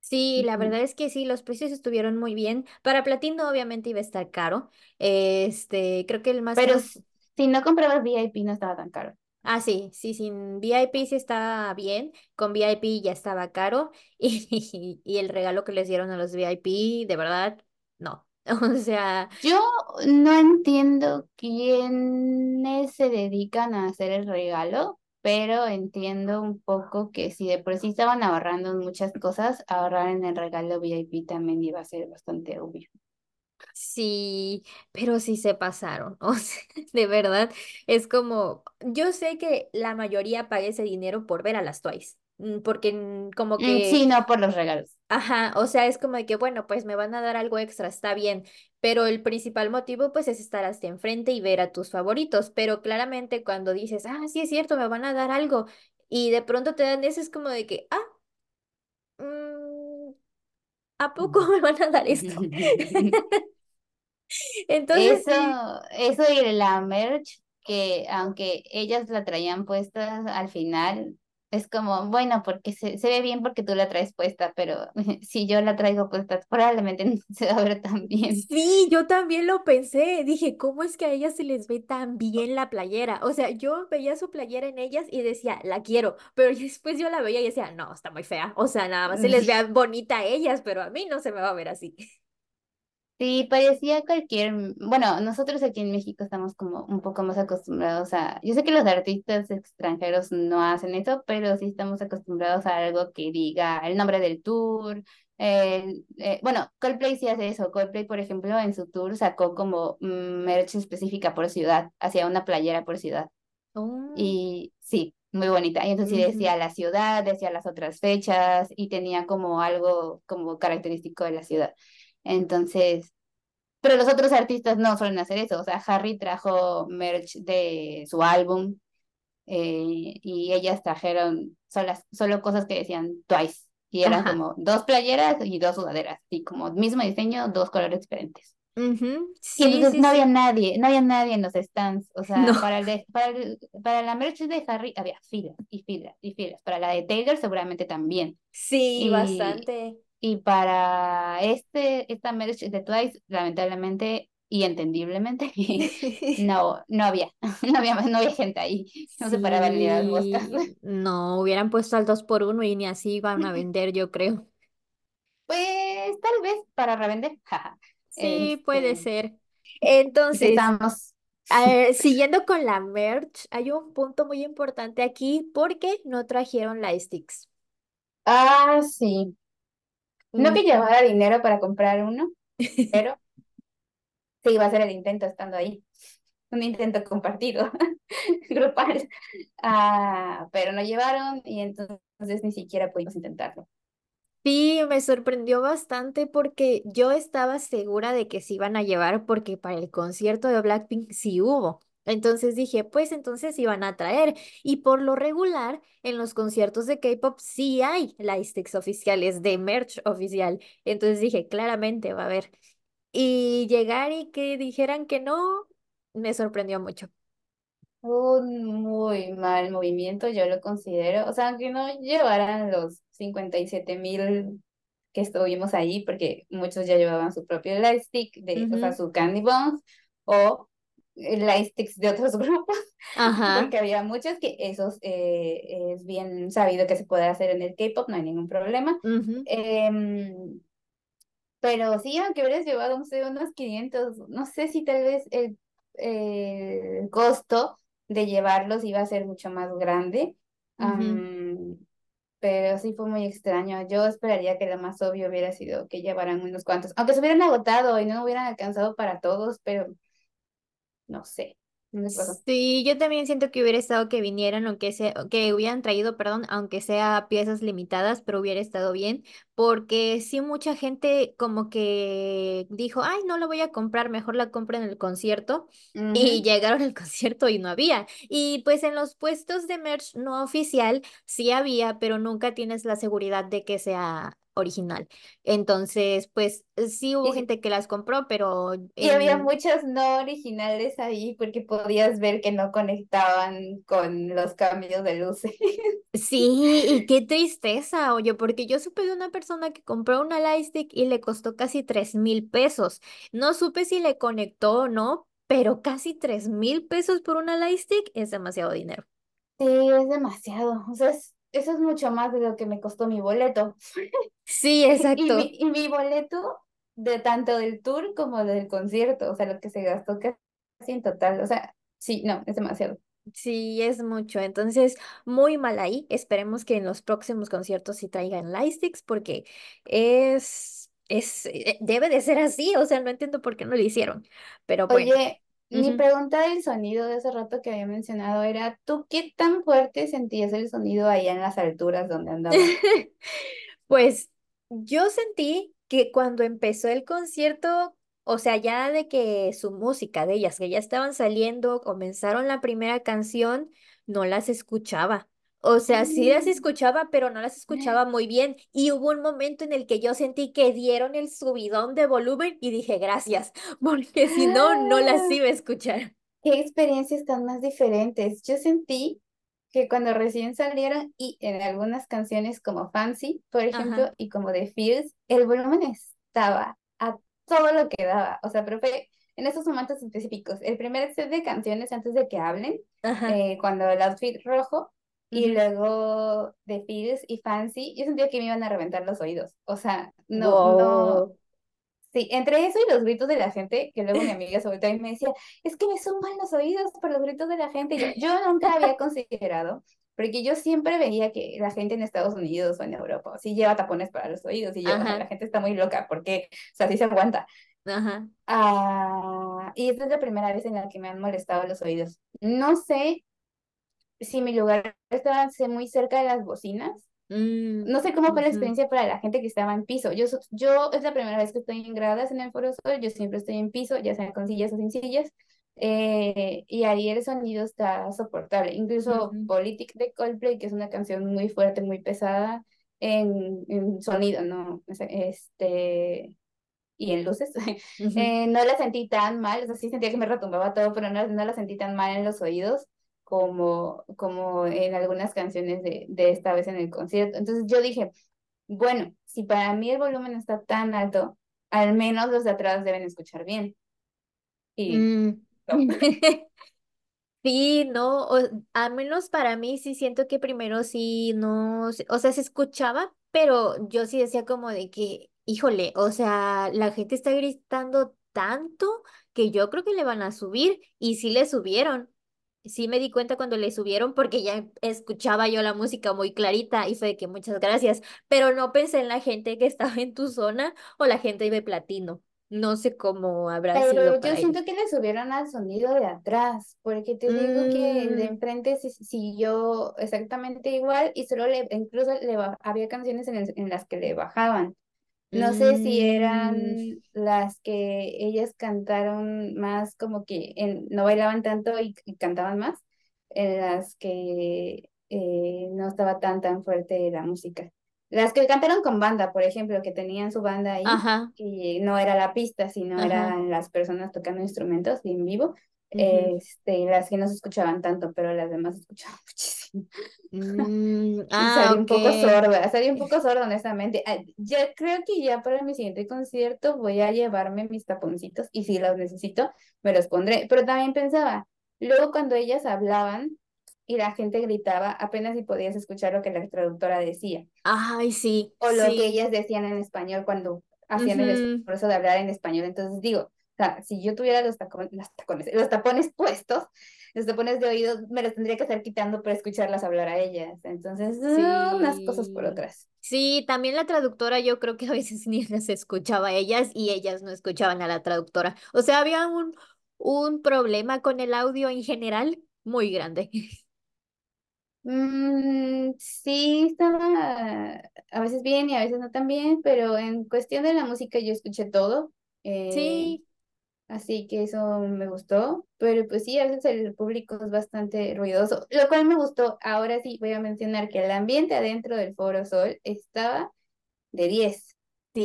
sí, la verdad es que sí, los precios estuvieron muy bien. Para Platino obviamente iba a estar caro. Este, creo que el más Pero caro s- si no comprabas VIP no estaba tan caro. Ah, sí, sí, sin VIP sí estaba bien, con VIP ya estaba caro <laughs> y, y el regalo que les dieron a los VIP, de verdad, no. <laughs> O sea, Yo no entiendo quiénes se dedican a hacer el regalo, pero entiendo un poco que si de por sí estaban ahorrando en muchas cosas, ahorrar en el regalo VIP también iba a ser bastante obvio. Sí, pero sí se pasaron. <laughs> O sea, de verdad, es como, yo sé que la mayoría paga ese dinero por ver a las Twice, mm, porque mm, como Mm, que sí, no por los regalos. Ajá, o sea, es como de que, bueno, pues me van a dar algo extra, está bien, pero el principal motivo pues es estar hasta enfrente y ver a tus favoritos, pero claramente cuando dices, ah, sí es cierto, me van a dar algo, y de pronto te dan eso, es como de que, ah, mm, ¿a poco <laughs> me van a dar esto? <laughs> <laughs> Entonces Eso, eso y la merch, que aunque ellas la traían puesta al final, es como, bueno, porque se, se ve bien porque tú la traes puesta, pero <laughs> si yo la traigo puesta, probablemente no se va a ver tan bien. Sí, yo también lo pensé. Dije, ¿cómo es que a ellas se les ve tan bien la playera? O sea, yo veía su playera en ellas y decía, la quiero, pero <laughs> después yo la veía y decía, no, está muy fea. O sea, nada más se les vea bonita a ellas, pero a mí no se me va a ver así. Sí, parecía cualquier, bueno, nosotros aquí en México estamos como un poco más acostumbrados a, yo sé que los artistas extranjeros no hacen eso, pero sí estamos acostumbrados a algo que diga el nombre del tour. el- eh, bueno, Coldplay sí hace eso. Coldplay, por ejemplo, en su tour sacó como merch específica por ciudad, hacía una playera por ciudad. Oh, Y sí, muy bonita. Y entonces sí decía la ciudad, decía las otras fechas y tenía como algo como característico de la ciudad. Entonces... Pero los otros artistas no suelen hacer eso. O sea, Harry trajo merch de su álbum eh, y ellas trajeron solas, solo cosas que decían Twice. Y eran Ajá. como dos playeras y dos sudaderas. Y como mismo diseño, dos colores diferentes. ujú. Y Sí, entonces sí, no había sí. nadie, no había nadie en los stands. O No. sea, para, el de- para, el- para la merch de Harry había filas y filas y filas. Para la de Taylor seguramente también. Sí, Y, bastante. Y para este, esta merch de Twice, lamentablemente y entendiblemente, <laughs> <laughs> no, no había, <laughs> no había, no había gente ahí, no se paraban ni las moscas. Sí, no, hubieran puesto al dos por uno y ni así iban a vender, yo creo. Pues tal vez para revender. Sí, puede Este, ser. sí, Entonces, estábamos. eh, siguiendo con la merch, hay un punto muy importante aquí porque no trajeron la sticks. Ah, sí. No que Ujú. llevara dinero para comprar uno, <laughs> pero. se iba a hacer el intento estando ahí. Un intento compartido, <laughs> grupal. Ah, pero no llevaron y entonces ni siquiera pudimos intentarlo. Sí, me sorprendió bastante porque yo estaba segura de que se iban a llevar porque para el concierto de Blackpink sí hubo. Entonces dije, pues entonces iban a traer. Y por lo regular, en los conciertos de K-pop sí hay lightsticks oficiales de merch oficial. Entonces dije, claramente va a haber. Y llegar y que dijeran que no, me sorprendió mucho. Un muy mal movimiento, yo lo considero. O sea, aunque no llevaran los 57 mil que estuvimos ahí, porque muchos ya llevaban su propio lightstick, de, o sea, su candy buns, o lightsticks de otros <laughs> grupos, Ajá. porque había muchos que esos eh, es bien sabido que se puede hacer en el K-pop, no hay ningún problema. Em, pero sí, aunque hubieras llevado, no sé, unos 500, no sé si tal vez el, el costo de llevarlos iba a ser mucho más grande. pero sí fue muy extraño. Yo esperaría que lo más obvio hubiera sido que llevaran unos cuantos, aunque se hubieran agotado y no hubieran alcanzado para todos, pero no sé, no. Sí, yo también siento que hubiera estado que vinieran, aunque sea, que hubieran traído, perdón, aunque sea piezas limitadas, pero hubiera estado bien, porque sí mucha gente como que dijo, ay, no la voy a comprar, mejor la compro en el concierto, y llegaron al <laughs> concierto y no había. Y pues en los puestos de merch no oficial sí había, pero nunca tienes la seguridad de que sea original. Entonces, pues sí hubo Y, gente que las compró, pero y había muchas no originales ahí porque podías ver que no conectaban con los cambios de luces. <laughs> Sí, y qué tristeza, oye, porque yo supe de una persona que compró una Lightstick y le costó casi tres mil pesos. No supe si le conectó o no, pero casi tres mil pesos por una Lightstick es demasiado dinero. Sí, es demasiado. O sea, es- eso es mucho más de lo que me costó mi boleto. Sí, <laughs> Y mi, exacto. y mi boleto de tanto del tour como del concierto, o sea, lo que se gastó casi en total. O sea, sí, no, es demasiado. Sí, es mucho. Entonces, muy mal ahí. Esperemos que en los próximos conciertos sí traigan Lightsticks porque es, es, eh, debe de ser así. O sea, no entiendo por qué no lo hicieron. Pero bueno. Oye, mi pregunta del sonido de hace rato que había mencionado era, ¿tú qué tan fuerte sentías el sonido allá en las alturas donde andaban? <laughs> Pues yo sentí que cuando empezó el concierto, o sea, ya de que su música de ellas, que ya estaban saliendo, comenzaron la primera canción, no las escuchaba. O sea, sí las Mm. escuchaba, pero no las escuchaba muy bien. Y hubo un momento en el que yo sentí que dieron el subidón de volumen y dije gracias, <laughs> porque si no, no las Ah, iba a escuchar. qué experiencias tan más diferentes. Yo sentí que cuando recién salieron y en algunas canciones como Fancy, por Ajá, ejemplo, y como The Feels, el volumen estaba a todo lo que daba. O sea, pero fue en esos momentos específicos. El primer set de canciones antes de que hablen, ajá. eh, cuando el outfit rojo, y luego The Feels y Fancy, yo sentía que me iban a reventar los oídos. O sea, no, no. Wow. Sí, entre eso y los gritos de la gente, que luego mi amiga volteó y me decía, es que me suman los oídos por los gritos de la gente. Yo, yo nunca había considerado, porque yo siempre veía que la gente en Estados Unidos o en Europa sí lleva tapones para los oídos y yo, la gente está muy loca porque, o sea, sí se aguanta. ajá. Ah, y esta es la primera vez en la que me han molestado los oídos. No sé si mi lugar estaba muy cerca de las bocinas. Mm, no sé cómo fue la experiencia para la gente que estaba en piso. Yo, yo es la primera vez que estoy en gradas en el Foro Sol, yo siempre estoy en piso, ya sea con sillas o sin sillas, eh, y ahí el sonido está soportable. Incluso ujú, Politic de Coldplay, que es una canción muy fuerte, muy pesada en, en sonido, ¿no? Este, y en luces, <laughs> eh, no la sentí tan mal, o sea, sí sentía que me retumbaba todo, pero no, no la sentí tan mal en los oídos como, como en algunas canciones de, de esta vez en el concierto. Entonces yo dije, bueno, si para mí el volumen está tan alto, al menos los de atrás deben escuchar bien. Y Mm. <laughs> Sí, no, o, a menos para mí sí siento que primero sí no, o sea, se escuchaba, pero yo sí decía como de que, híjole, o sea, la gente está gritando tanto que yo creo que le van a subir y sí le subieron. Sí me di cuenta cuando le subieron porque ya escuchaba yo la música muy clarita y fue de que muchas gracias, pero no pensé en la gente que estaba en tu zona o la gente de platino. No sé cómo habrá sido Pero yo para siento que le subieron al sonido de atrás, porque te digo que de Mm, enfrente siguió exactamente igual y solo le, incluso le había canciones en, el- en las que le bajaban. No sé si mm, eran las que ellas cantaron más como que en- no bailaban tanto y, y cantaban más, en las que eh, no estaba tan tan fuerte la música. Las que cantaron con banda, por ejemplo, que tenían su banda ahí, ajá, y no era la pista, sino ajá. eran las personas tocando instrumentos en vivo, ujú. este, las que no se escuchaban tanto, pero las demás escuchaban <laughs> muchísimo. Mm, <laughs> Y ah, salí un ok. poco sorda, salí un poco sorda, honestamente. Ah, Ya creo que ya para mi siguiente concierto voy a llevarme mis taponcitos y si los necesito, me los pondré. Pero también pensaba, luego cuando ellas hablaban y la gente gritaba, apenas si podías escuchar lo que la traductora decía Ay, sí, o lo que sí. ellas decían en español cuando hacían el Ujú, esfuerzo de hablar en español. Entonces digo, sea, si yo tuviera los tacones, los tacones, los tapones puestos, los tapones de oído, me los tendría que estar quitando para escucharlas hablar a ellas. Entonces, ah, unas cosas por Sí. otras. Sí, también la traductora yo creo que a veces <laughs> ni las escuchaba a ellas y ellas no escuchaban a la traductora. O sea, había un, un problema con el audio en general muy grande. <laughs> Mm, sí, estaba a veces bien y a veces no tan bien, pero en cuestión de la música yo escuché todo. Eh, Sí, Así que eso me gustó, pero pues sí, a veces el público es bastante ruidoso, lo cual me gustó. Ahora sí voy a mencionar que el ambiente adentro del Foro Sol estaba de diez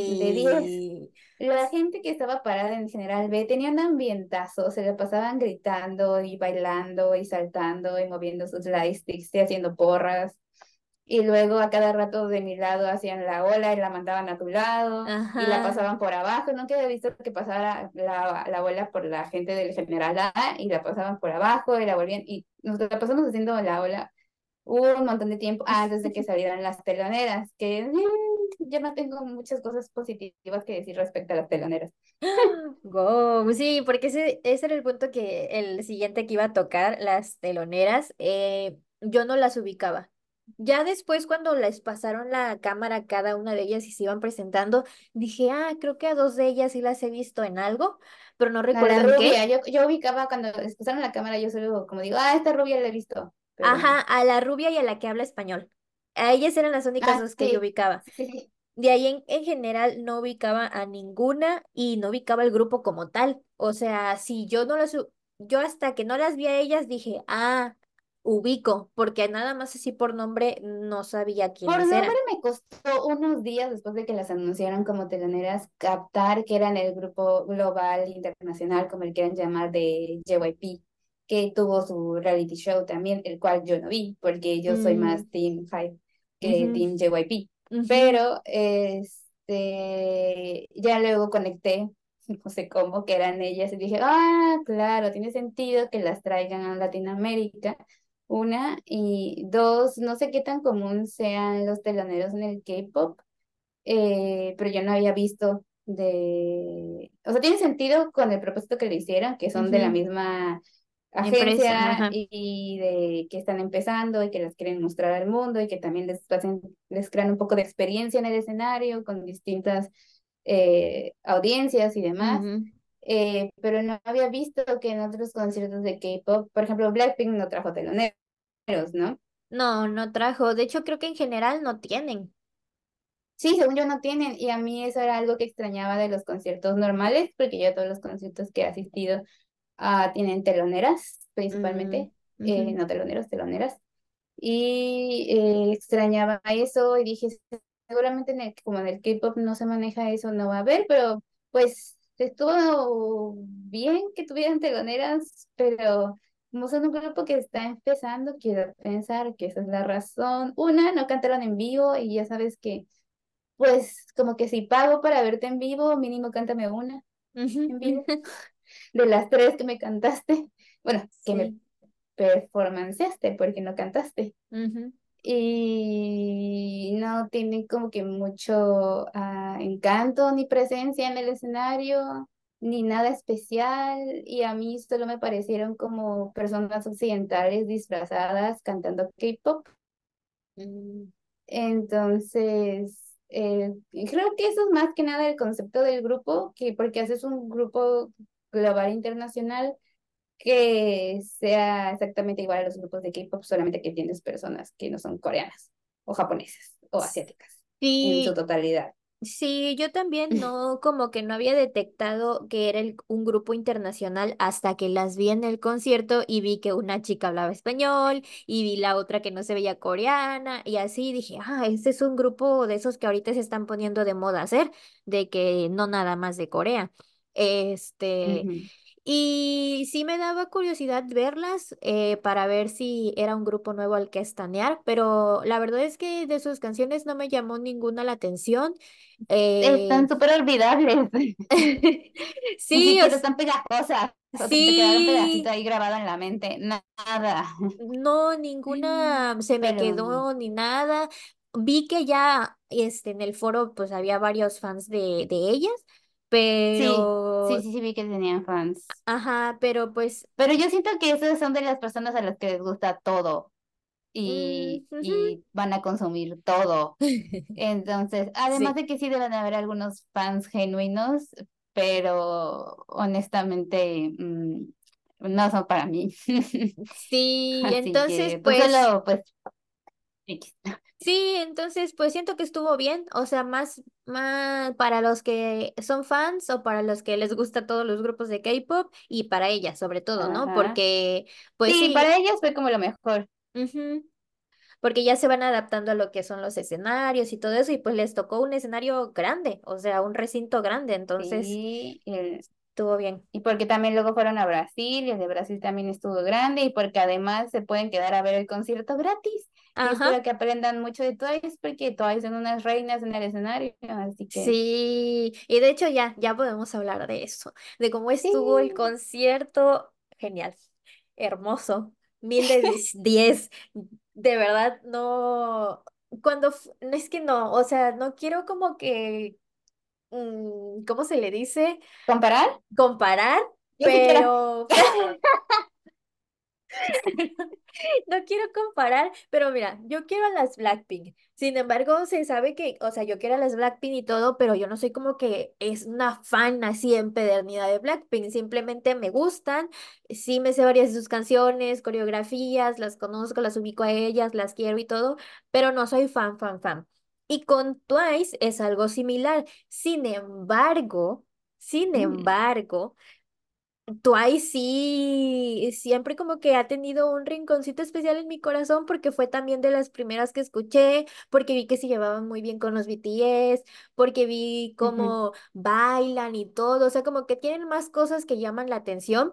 de diez sí. La gente que estaba parada en General B tenía un ambientazo, se le pasaban gritando y bailando y saltando y moviendo sus lightsticks y haciendo porras. Y luego a cada rato de mi lado hacían la ola y la mandaban a tu lado y la pasaban por abajo. Nunca había visto que pasara la, la ola por la gente del General A y la pasaban por abajo y la volvían. Y nos la pasamos haciendo la ola un montón de tiempo antes de que <laughs> salieran las teloneras, que mm, yo no tengo muchas cosas positivas que decir respecto a las teloneras. <gasps> Sí, porque ese, ese era el punto que el siguiente que iba a tocar, las teloneras, eh, yo no las ubicaba. Ya después cuando les pasaron la cámara a cada una de ellas y se iban presentando, dije, ah, creo que a dos de ellas sí las he visto en algo, pero no recuerdo qué. yo, yo ubicaba cuando les pasaron la cámara, yo solo como digo, ah, esta rubia la he visto, pero... Ajá, a la rubia y a la que habla español. A ellas eran las únicas Ah, dos que yo ubicaba. sí. De ahí en, en general no ubicaba a ninguna y no ubicaba el grupo como tal. O sea, si yo no las, yo hasta que no las vi a ellas dije, ah, ubico, porque nada más así por nombre no sabía Por quiénes nombre eran. me costó unos días después de que las anunciaron como teloneras captar que eran el grupo global internacional, como el quieran llamar, de JYP, que tuvo su reality show también, el cual yo no vi, porque yo soy Mm, más Team Hype que Team JYP. ujú, Pero este ya luego conecté, <laughs> no sé cómo, que eran ellas, y dije, ah, claro, tiene sentido que las traigan a Latinoamérica una, y dos, no sé qué tan común sean los teloneros en el K-pop, eh, pero yo no había visto de... O sea, tiene sentido con el propósito que le hicieron, que son de la misma agencia y, y de que están empezando y que las quieren mostrar al mundo y que también les hacen, les crean un poco de experiencia en el escenario con distintas eh, audiencias y demás. Eh, pero no había visto que en otros conciertos de K-pop, por ejemplo, Blackpink no trajo teloneros. ¿no? No, no trajo. De hecho, creo que en general no tienen. Sí, según yo no tienen, y a mí eso era algo que extrañaba de los conciertos normales, porque yo todos los conciertos que he asistido ah, tienen teloneras, Mm, principalmente, eh, ujú, no teloneros, teloneras, y eh, extrañaba eso y dije, seguramente en el- como en el K-pop no se maneja eso, no va a haber, pero pues estuvo bien que tuvieran teloneras, pero como son un grupo que está empezando, quiero pensar que esa es la razón. Una, no cantaron en vivo y ya sabes que pues como que si pago para verte en vivo, mínimo cántame una en vivo. <laughs> De las tres que me cantaste, bueno, que me performanceaste porque no cantaste. Y no tienen como que mucho ah, encanto ni presencia en el escenario, ni nada especial. Y a mí solo me parecieron como personas occidentales disfrazadas cantando K-pop. mm, Entonces... eh, creo que eso es más que nada el concepto del grupo, que porque haces un grupo global internacional que sea exactamente igual a los grupos de K-pop, solamente que tienes personas que no son coreanas o japonesas o asiáticas en su Sí, totalidad. Sí, yo también <laughs> no, como que no había detectado que era el- un grupo internacional hasta que las vi en el concierto y vi que una chica hablaba español y vi la otra que no se veía coreana y así dije, ah, este es un grupo de esos que ahorita se están poniendo de moda hacer, de que no nada más de Corea. Este. Y sí me daba curiosidad verlas eh, para ver si era un grupo nuevo al que estanear, pero la verdad es que de sus canciones no me llamó ninguna la atención. Eh, Están súper olvidables, <laughs> <laughs> sí, o siquiera s- están pegajosas, o se te quedaron pedacito sí, ahí grabado en la mente, nada. <laughs> no, ninguna se me Pero quedó ni nada. Vi que ya este, en el foro pues había varios fans de, de ellas, sí, sí, pero, sí, sí vi que tenían fans. ajá, pero pues, Pero yo siento que esas son de las personas a las que les gusta todo mm, y, ujú. y van a consumir todo. <laughs> Entonces, además Sí, de que sí deben haber algunos fans genuinos, pero honestamente mm, no son para mí. <laughs> sí, Así entonces que, pues pues... solo, pues. <laughs> Sí, entonces pues siento que estuvo bien, o sea, más, más para los que son fans o para los que les gusta todos los grupos de K-pop y para ellas sobre todo, ¿no? Ajá. Porque pues Sí, sí, para ellas fue como lo mejor. ujú, porque ya se van adaptando a lo que son los escenarios y todo eso y pues les tocó un escenario grande, o sea, un recinto grande, entonces Sí, el- estuvo bien. y porque también luego fueron a Brasil y el de Brasil también estuvo grande y porque además se pueden quedar a ver el concierto gratis. Ajá. espero que aprendan mucho de Twice porque Twice son unas reinas en el escenario, así que Sí, y de hecho ya, ya podemos hablar de eso, de cómo sí, estuvo el concierto. Genial, hermoso, mil de <laughs> diez. De verdad, no, cuando, no es que no, o sea, no quiero como que, mm, ¿cómo se le dice? comparar, Comparar, pero, <laughs> <laughs> No quiero comparar, pero mira, yo quiero a las Blackpink. Sin embargo, se sabe que, o sea, yo quiero a las Blackpink y todo, pero yo no soy como que es una fan así empedernida de Blackpink. Simplemente me gustan, sí me sé varias de sus canciones, coreografías, las conozco, las ubico a ellas, las quiero y todo, pero no soy fan, fan, fan. Y con Twice es algo similar. Sin embargo, sin Mm, embargo, Twice sí, siempre como que ha tenido un rinconcito especial en mi corazón porque fue también de las primeras que escuché, porque vi que se llevaban muy bien con los BTS, porque vi cómo bailan y todo, o sea, como que tienen más cosas que llaman la atención.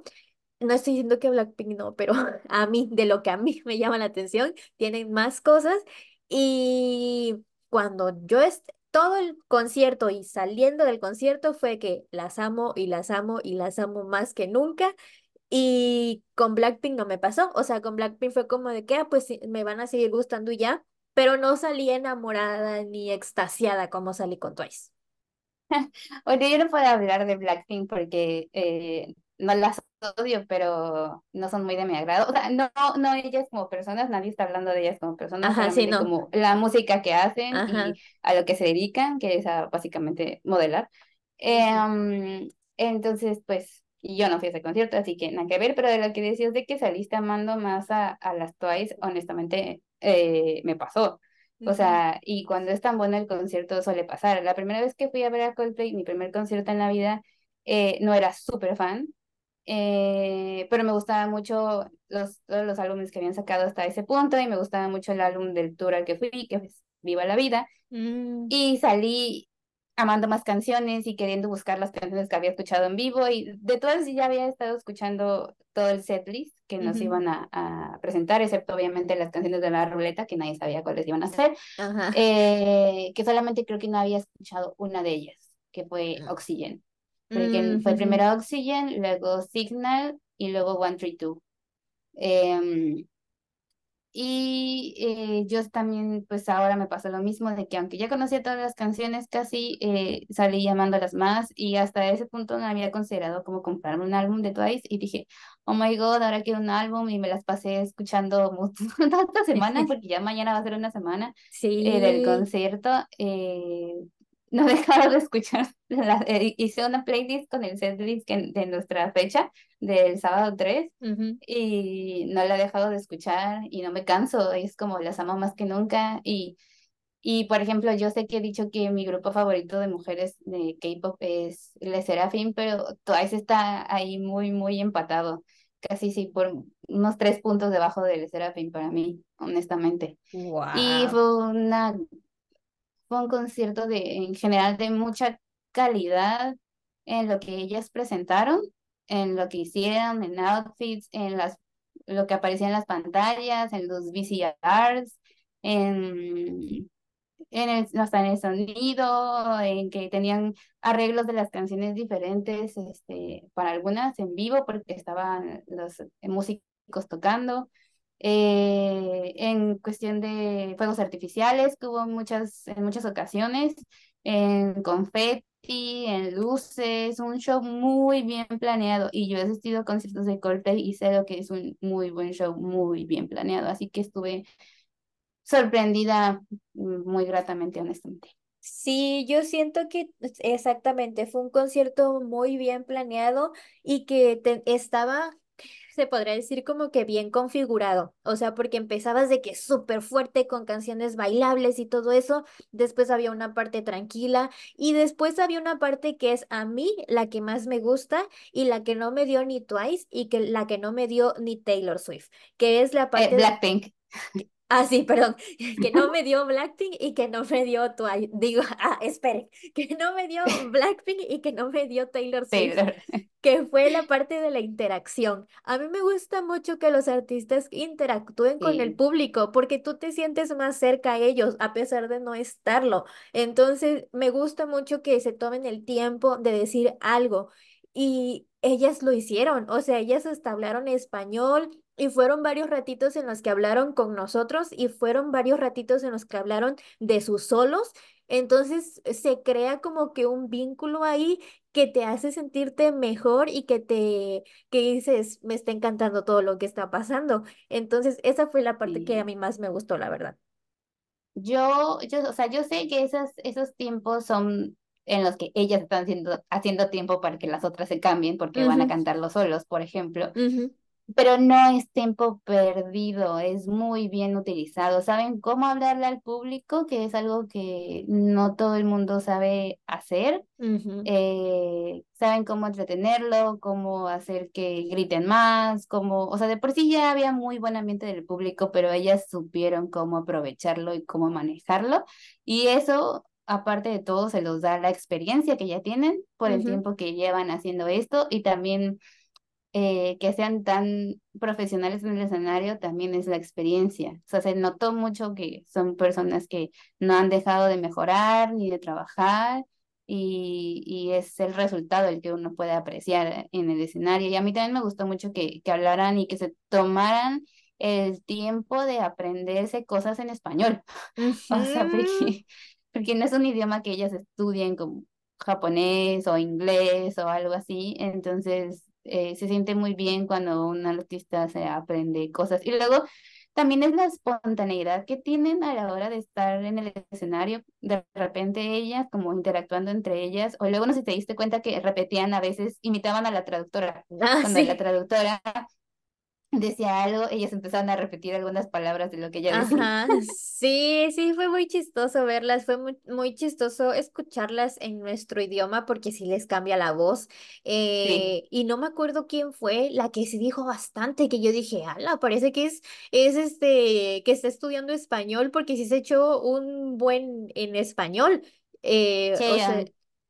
No estoy diciendo que Blackpink no, pero <laughs> a mí, de lo que a mí <laughs> me llama la atención, tienen más cosas. Y cuando yo todo el concierto y saliendo del concierto fue que las amo y las amo y las amo más que nunca. Y con Blackpink no me pasó. O sea, con Blackpink fue como de que, ah, pues me van a seguir gustando ya. Pero no salí enamorada ni extasiada como salí con Twice. <laughs> Oye, yo no puedo hablar de Blackpink porque eh, no las odio, pero no son muy de mi agrado. O sea, no, no ellas como personas, nadie está hablando de ellas como personas, Ajá, sí, no. como la música que hacen Ajá. y a lo que se dedican, que es a básicamente modelar. Em, entonces, pues, yo no fui a ese concierto, así que nada que ver, pero de lo que decías de que saliste amando más a, a las Twice, honestamente, eh, me pasó. O sea, y cuando es tan bueno el concierto suele pasar. La primera vez que fui a ver a Coldplay, mi primer concierto en la vida, eh, no era súper fan, eh, pero me gustaban mucho los, todos los álbumes que habían sacado hasta ese punto y me gustaba mucho el álbum del tour al que fui, que es Viva la Vida. mm, Y salí amando más canciones y queriendo buscar las canciones que había escuchado en vivo y de todas ya había estado escuchando todo el setlist que nos ujú, iban a, a presentar, excepto obviamente las canciones de la ruleta que nadie sabía cuáles iban a ser. Ajá. eh, que solamente creo que no había escuchado una de ellas, que fue Oxygen, porque mm, fue ujú, primero Oxygen, luego Signal y luego One Three Two. Em, Y eh, yo también, pues ahora me pasó lo mismo, de que aunque ya conocía todas las canciones casi, eh, salí llamándolas más y hasta ese punto no había considerado como comprarme un álbum de Twice y dije, oh my God, ahora quiero un álbum y me las pasé escuchando <laughs> mu- toda esta semana <laughs> porque ya mañana va a ser una semana eh, del Sí. concierto. No he dejado de escuchar, <laughs> la- eh, hice una playlist con el setlist de nuestra fecha del sábado 3 ujú. y no la he dejado de escuchar y no me canso, es como las amo más que nunca y, y por ejemplo yo sé que he dicho que mi grupo favorito de mujeres de K-pop es Le Sserafim, pero Twice está ahí muy muy empatado, casi sí por unos tres puntos debajo de Le Sserafim para mí, honestamente. Y fue una fue un concierto de en general de mucha calidad en lo que ellas presentaron, en lo que hicieron, en outfits, en las, lo que aparecía en las pantallas, en los VCRs, en, en el, hasta en el sonido, en que tenían arreglos de las canciones diferentes, este, para algunas en vivo, porque estaban los músicos tocando. Eh, en cuestión de fuegos artificiales, que hubo muchas, en muchas ocasiones, en confeti, en luces, un show muy bien planeado. Y yo he asistido a conciertos de Coldplay y sé lo que es un muy buen show, muy bien planeado. Así que estuve sorprendida mm, muy gratamente, honestamente. Sí, yo siento que exactamente fue un concierto muy bien planeado y que estaba, se podría decir como que bien configurado. O sea, porque empezabas de que súper fuerte con canciones bailables y todo eso, después había una parte tranquila y después había una parte que es a mí la que más me gusta y la que no me dio ni Twice y que la que no me dio ni Taylor Swift, que es la Eh, parte Blackpink, Ah, sí, perdón, <laughs> que no me dio Blackpink y que no me dio Twice. Digo, <laughs> ah, espere, que no me dio <laughs> Blackpink y que no me dio Taylor Swift, Taylor. que fue la parte de la interacción. A mí me gusta mucho que los artistas interactúen con el Sí. público porque tú te sientes más cerca a ellos a pesar de no estarlo. Entonces, me gusta mucho que se tomen el tiempo de decir algo y ellas lo hicieron, o sea, ellas hasta hablaron español. Y fueron varios ratitos en los que hablaron con nosotros y fueron varios ratitos en los que hablaron de sus solos. Entonces se crea como que un vínculo ahí que te hace sentirte mejor y que te, que dices, me está encantando todo lo que está pasando. Entonces esa fue la parte que a mí más me gustó, la verdad. Yo, yo, o sea, yo sé que esos, esos tiempos son en los que ellas están haciendo, haciendo tiempo para que las otras se cambien porque van a Ujú, cantarlo solos, por ejemplo. Pero no es tiempo perdido, es muy bien utilizado. ¿Saben cómo hablarle al público? Que es algo que no todo el mundo sabe hacer. Eh, saben cómo entretenerlo, cómo hacer que griten más, cómo, o sea, de por sí ya había muy buen ambiente del público, pero ellas supieron cómo aprovecharlo y cómo manejarlo. Y eso, aparte de todo, se los da la experiencia que ya tienen por el tiempo que llevan haciendo esto y también eh, que sean tan profesionales en el escenario también es la experiencia. O sea, se notó mucho que son personas que no han dejado de mejorar ni de trabajar y, y es el resultado el que uno puede apreciar en el escenario. Y a mí también me gustó mucho que, que hablaran y que se tomaran el tiempo de aprenderse cosas en español. <laughs> O sea, porque, porque no es un idioma que ellas estudien como japonés o inglés o algo así. Entonces, eh, se siente muy bien cuando un artista se aprende cosas. Y luego también es la espontaneidad que tienen a la hora de estar en el escenario. De repente ellas como interactuando entre ellas. O luego no sé si te diste cuenta que repetían a veces, imitaban a la traductora. Ah, Cuando la sí. traductora decía algo, ellas empezaban a repetir algunas palabras de lo que ella decía. Ajá, sí, sí, fue muy chistoso verlas, fue muy, muy chistoso escucharlas en nuestro idioma porque sí les cambia la voz. Sí, eh, y no me acuerdo quién fue la que sí dijo bastante, que yo dije, ala, parece que es, es este, que está estudiando español porque sí se echó un buen en español. Eh, o sea,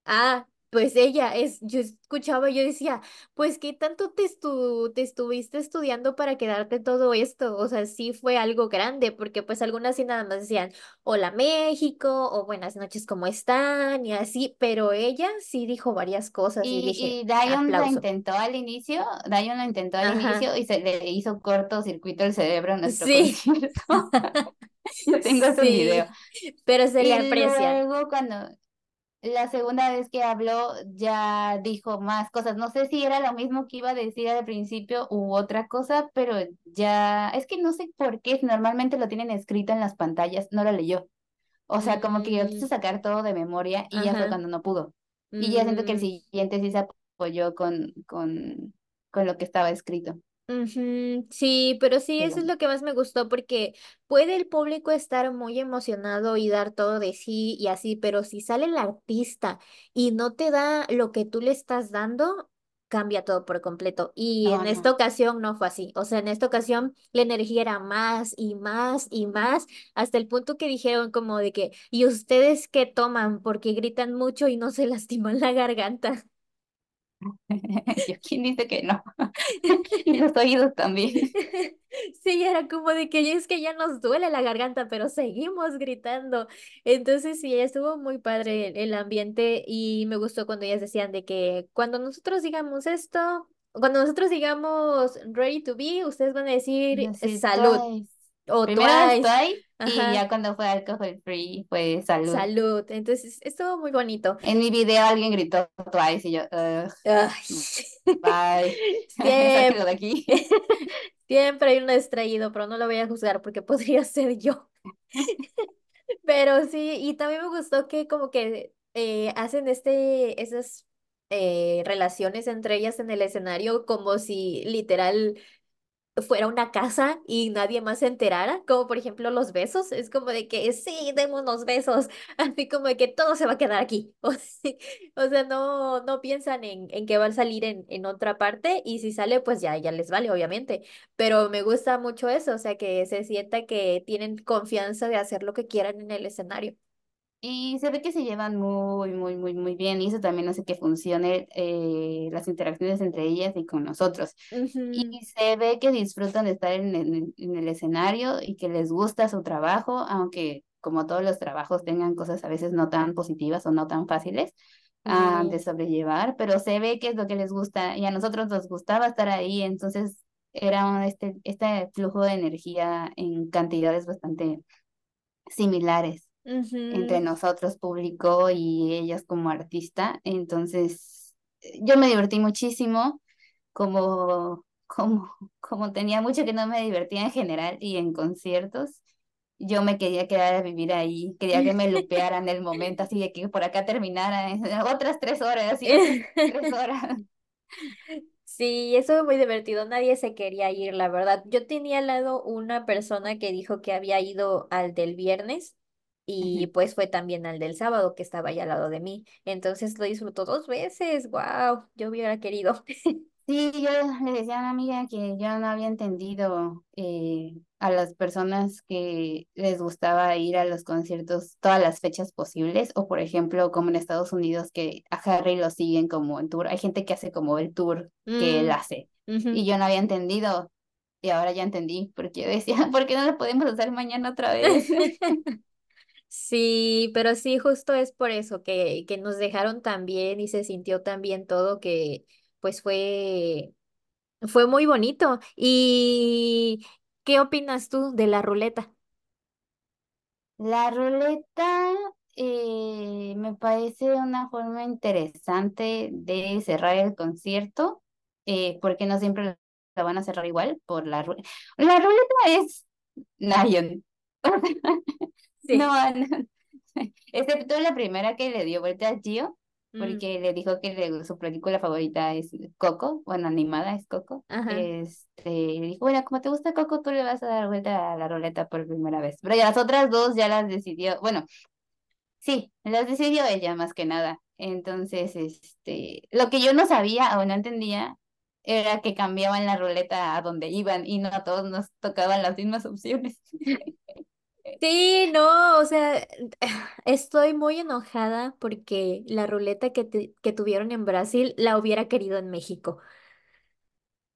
ah. Pues ella es, yo escuchaba, yo decía, pues qué tanto te, estu te estuviste estudiando para quedarte todo esto, o sea, sí fue algo grande, porque pues algunas sí nada más decían, hola México, o buenas noches, ¿cómo están? Y así, pero ella sí dijo varias cosas y dije, Y, Dion la aplauso. intentó al inicio, Dion lo intentó al Ajá, inicio y se le hizo cortocircuito el cerebro en nuestro sí. <laughs> Yo tengo su <laughs> video. pero se le Y aprecia. luego cuando la segunda vez que habló ya dijo más cosas. No sé si era lo mismo que iba a decir al principio u otra cosa, pero ya es que no sé por qué normalmente lo tienen escrito en las pantallas, no lo leyó. O sea, como que yo Mm, quise sacar todo de memoria y ya fue cuando no pudo. Y ya siento que el mm. siguiente sí se apoyó con, con, con lo que estaba escrito. Ujú, Sí, pero sí, eso Pero es lo que más me gustó porque puede el público estar muy emocionado y dar todo de sí y así, pero si sale el artista y no te da lo que tú le estás dando, cambia todo por completo. Y no, en esta no. ocasión no fue así. O sea, en esta ocasión la energía era más y más y más, hasta el punto que dijeron como de que, ¿y ustedes qué toman? Porque gritan mucho y no se <laughs> lastiman la garganta. <laughs> Yo, ¿quién dice que no? <laughs> <laughs> Y los oídos también. Sí, era como de que es que ya nos duele la garganta, pero seguimos gritando. Entonces sí, estuvo muy padre el, el ambiente y me gustó cuando ellas decían de que cuando nosotros digamos esto, cuando nosotros digamos ready to be, ustedes van a decir salud Twice. o twice. Twice y Ajá, ya cuando fue alcohol free fue salud. salud. Entonces estuvo muy bonito. En mi video alguien gritó Twice y yo, Ay. <laughs> "Ugh, bye, <laughs> <laughs> Siempre, de aquí. siempre hay un distraído, pero no lo voy a juzgar porque podría ser yo. Pero sí, y también me gustó que como que eh, hacen este, esas eh, relaciones entre ellas en el escenario como si literal fuera una casa y nadie más se enterara, como por ejemplo los besos, es como de que sí, demos unos besos, <laughs> así como de que todo se va a quedar aquí. <laughs> O sea, no, no piensan en, en que va a salir en, en otra parte y si sale, pues ya, ya les vale, obviamente. Pero me gusta mucho eso, o sea, que se sienta que tienen confianza de hacer lo que quieran en el escenario. Y se ve que se llevan muy, muy, muy, muy bien y eso también hace que funcione eh, las interacciones entre ellas y con nosotros. Y se ve que disfrutan de estar en el, en el escenario y que les gusta su trabajo, aunque como todos los trabajos tengan cosas a veces no tan positivas o no tan fáciles ah, de sobrellevar, pero se ve que es lo que les gusta y a nosotros nos gustaba estar ahí, entonces era este, este flujo de energía en cantidades bastante similares entre nosotros, público, y ellas como artista. Entonces, eh, yo me divertí muchísimo, como, <laughs> como, como tenía mucho que no me divertía en general y en conciertos. Yo me quería quedar a vivir ahí, quería que me <laughs> lupearan el momento, así de que por acá terminara <laughs> otras tres horas otras tres horas. Sí, eso es muy divertido. Nadie se quería ir, la verdad. Yo tenía al lado una persona que dijo que había ido al del viernes y pues fue también al del sábado que estaba ahí al lado de mí. Entonces lo disfrutó dos veces. Wow, yo hubiera querido. <laughs> Sí, yo le decía a una amiga que yo no había entendido eh, a las personas que les gustaba ir a los conciertos todas las fechas posibles, o por ejemplo, como en Estados Unidos, que a Harry lo siguen como en tour. Hay gente que hace como el tour que él Mm, hace, y yo no había entendido, y ahora ya entendí, porque yo decía, <laughs> ¿por qué no lo podemos hacer mañana otra vez? <laughs> Sí, pero sí, justo es por eso que, que nos dejaron tan bien y se sintió tan bien todo que pues fue, fue muy bonito. ¿Y qué opinas tú de la ruleta? La ruleta eh, me parece una forma interesante de cerrar el concierto, eh, porque no siempre la van a cerrar igual por la ruleta. La ruleta es Lion. <laughs> No, Sí. no, <laughs> excepto la primera que le dio vuelta a Gio, Mm, porque le dijo que le- su película favorita es Coco, bueno, animada es Coco. ajá. Este, le dijo, bueno, como te gusta Coco, tú le vas a dar vuelta a la ruleta por primera vez. Pero ya las otras dos ya las decidió, bueno, sí, las decidió ella más que nada. Entonces, este, lo que yo no sabía o no entendía era que cambiaban la ruleta a donde iban y no a todos nos tocaban las mismas opciones. <laughs> Sí, no, o sea, <sighs> estoy muy enojada porque la ruleta que, te- que tuvieron en Brasil la hubiera querido en México.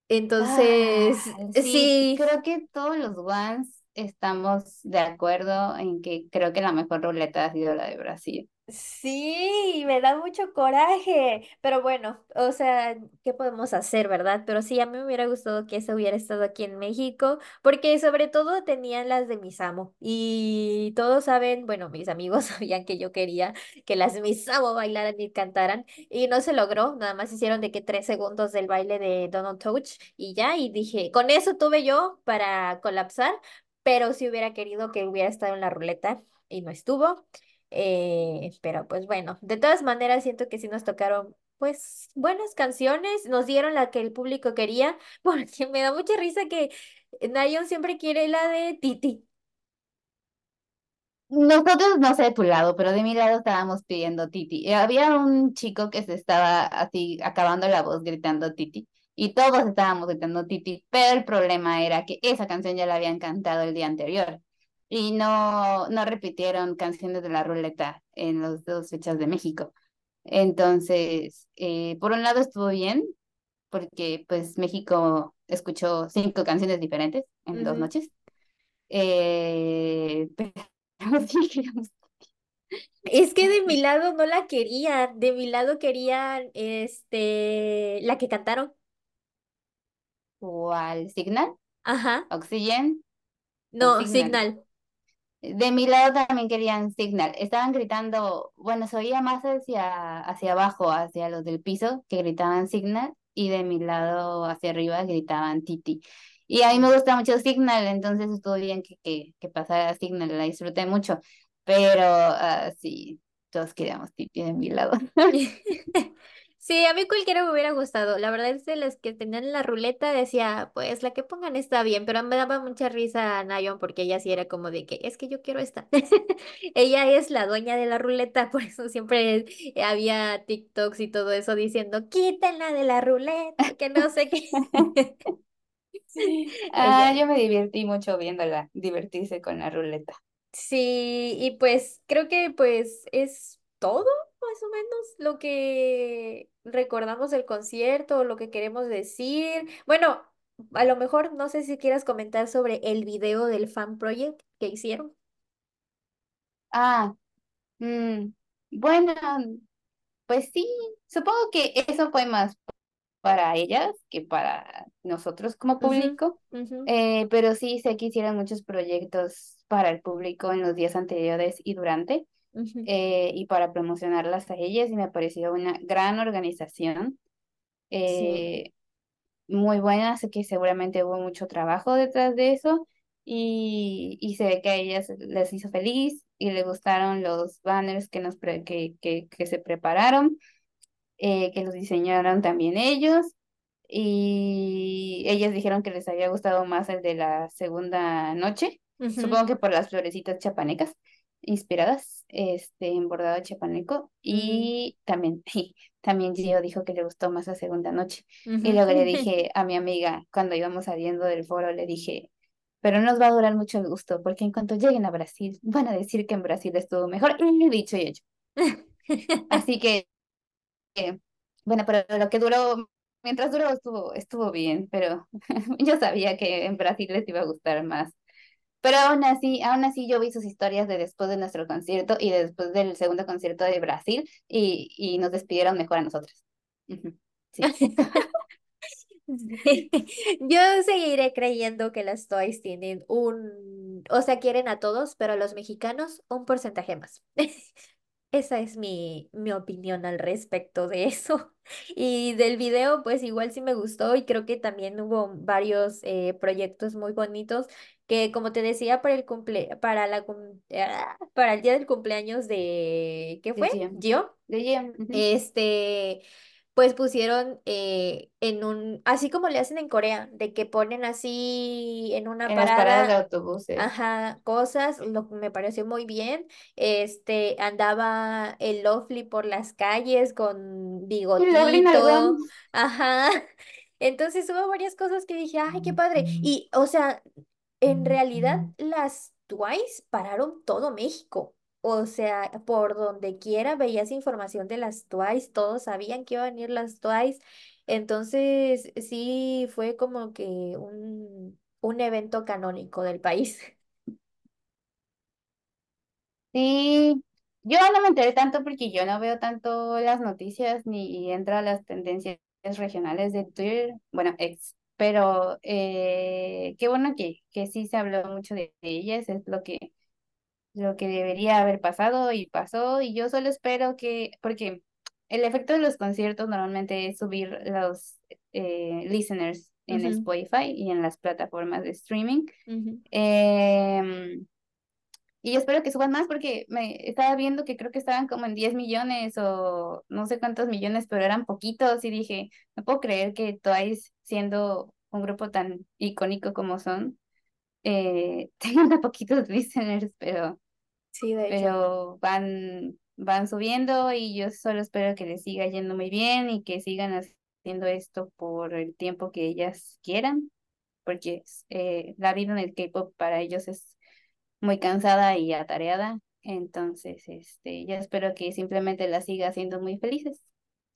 Entonces, Ah, sí, sí. creo que todos los ones estamos de acuerdo en que creo que la mejor ruleta ha sido la de Brasil. Sí, me da mucho coraje, pero bueno, o sea, ¿qué podemos hacer, verdad? Pero sí, a mí me hubiera gustado que eso hubiera estado aquí en México, porque sobre todo tenían las de Misamo y todos saben, bueno, mis amigos <laughs> sabían que yo quería que las Misamo bailaran y cantaran y no se logró, nada más hicieron de que tres segundos del baile de Donald Touch y ya, y dije, con eso tuve yo para colapsar, pero si hubiera querido que hubiera estado en la ruleta y no estuvo. Eh, pero pues bueno, de todas maneras siento que sí nos tocaron pues buenas canciones, nos dieron la que el público quería, <laughs> porque me da mucha risa que Nayon siempre quiere la de Titi. Nosotros no sé de tu lado, pero de mi lado estábamos pidiendo Titi. Y había un chico que se estaba así acabando la voz gritando Titi. Y todos estábamos gritando Titi, pero el problema era que esa canción ya la habían cantado el día anterior. Y no, no repitieron canciones de la ruleta en las dos fechas de México. Entonces, eh, por un lado estuvo bien, porque pues México escuchó cinco canciones diferentes en dos noches. Eh, <laughs> pero Es que de mi lado no la querían, de mi lado querían este la que cantaron. ¿Cuál? ¿Signal? Ajá, ¿Oxygen no, Signal? Signal. De mi lado también querían Signal. Estaban gritando, bueno, se oía más hacia, hacia abajo, hacia los del piso, que gritaban Signal, y de mi lado hacia arriba gritaban Titi. Y a mí me gusta mucho Signal, entonces estuvo bien que, que, que pasara Signal, la disfruté mucho. Pero ah, sí, todos queríamos Titi de mi lado. <laughs> <laughs> Sí, a mí cualquiera me hubiera gustado. La verdad es de las que tenían la ruleta decía, pues la que pongan está bien, pero me daba mucha risa a Nayon porque ella sí era como de que es que yo quiero esta. <laughs> Ella es la dueña de la ruleta, <laughs> por eso siempre había TikToks y todo eso diciendo, quítenla de la ruleta, que no sé qué. <laughs> Ah, Ella, yo me divertí mucho viéndola, divertirse con la ruleta. Sí, y pues creo que pues es todo, más o menos, lo que recordamos del concierto, lo que queremos decir. Bueno, a lo mejor no sé si quieras comentar sobre el video del fan project que hicieron. Ah, mm, bueno, pues sí, supongo que eso fue más para ellas que para nosotros como público, eh, pero sí sé que hicieron muchos proyectos para el público en los días anteriores y durante, eh, y para promocionarlas a ellas, y me pareció una gran organización, Sí. eh, muy buena, sé que seguramente hubo mucho trabajo detrás de eso, y, y se ve que a ellas les hizo feliz y les gustaron los banners que, nos pre- que, que, que se prepararon eh, que los diseñaron también ellos y ellas dijeron que les había gustado más el de la segunda noche, supongo que por las florecitas chapanecas inspiradas este, en bordado chapaneco y también, <laughs> también Gio dijo que le gustó más la segunda noche y luego le dije <laughs> a mi amiga cuando íbamos saliendo del foro, le dije... Pero no nos va a durar mucho el gusto, porque en cuanto lleguen a Brasil, van a decir que en Brasil estuvo mejor. Y dicho y hecho. Así <laughs> que eh, bueno, pero lo que duró, mientras duró estuvo, estuvo bien, pero yo sabía que en Brasil les iba a gustar más. Pero aún así, aún así yo vi sus historias de después de nuestro concierto y de después del segundo concierto de Brasil y, y nos despidieron mejor a nosotros. Sí. <laughs> Yo seguiré creyendo que las Toys tienen un, o sea, quieren a todos, pero a los mexicanos un porcentaje más. <laughs> Esa es mi, mi opinión al respecto de eso. <laughs> Y del video, pues igual sí me gustó y creo que también hubo varios eh, proyectos muy bonitos que, como te decía, para el cumple, para la, cum- ah, para el día del cumpleaños de, ¿qué De fue? Gio. ¿Yo? De Gio. ujú. Este, pues pusieron eh, en un, así como le hacen en Corea, de que ponen así en una En las paradas de parada, autobuses. ajá, cosas, lo que me pareció muy bien. Este, andaba el Lovely por las calles con bigotito, ajá. <laughs> Entonces hubo varias cosas que dije, ay, qué padre. Y, o sea, en realidad las Twice pararon todo México. O sea, por donde quiera veías información de las Twice, todos sabían que iban a venir las Twice. Entonces, sí, fue como que un, un evento canónico del país. <laughs> Sí, yo no me enteré tanto porque yo no veo tanto las noticias ni entro a las tendencias regionales de Twitter, bueno, ex, pero eh, qué bueno que, que sí se habló mucho de, de ellas, es lo que, lo que debería haber pasado y pasó, y yo solo espero que, porque el efecto de los conciertos normalmente es subir los eh, listeners en Spotify y en las plataformas de streaming. Em, y yo espero que suban más porque me estaba viendo que creo que estaban como en 10 millones o no sé cuántos millones, pero eran poquitos y dije, no puedo creer que Twice, siendo un grupo tan icónico como son, eh, <laughs> tengan poquitos listeners, pero, Sí, de hecho. pero van, van subiendo y yo solo espero que les siga yendo muy bien y que sigan haciendo esto por el tiempo que ellas quieran, porque eh, la vida en el K-pop para ellos es muy cansada y atareada. Entonces, este, ya espero que simplemente la siga haciendo muy felices,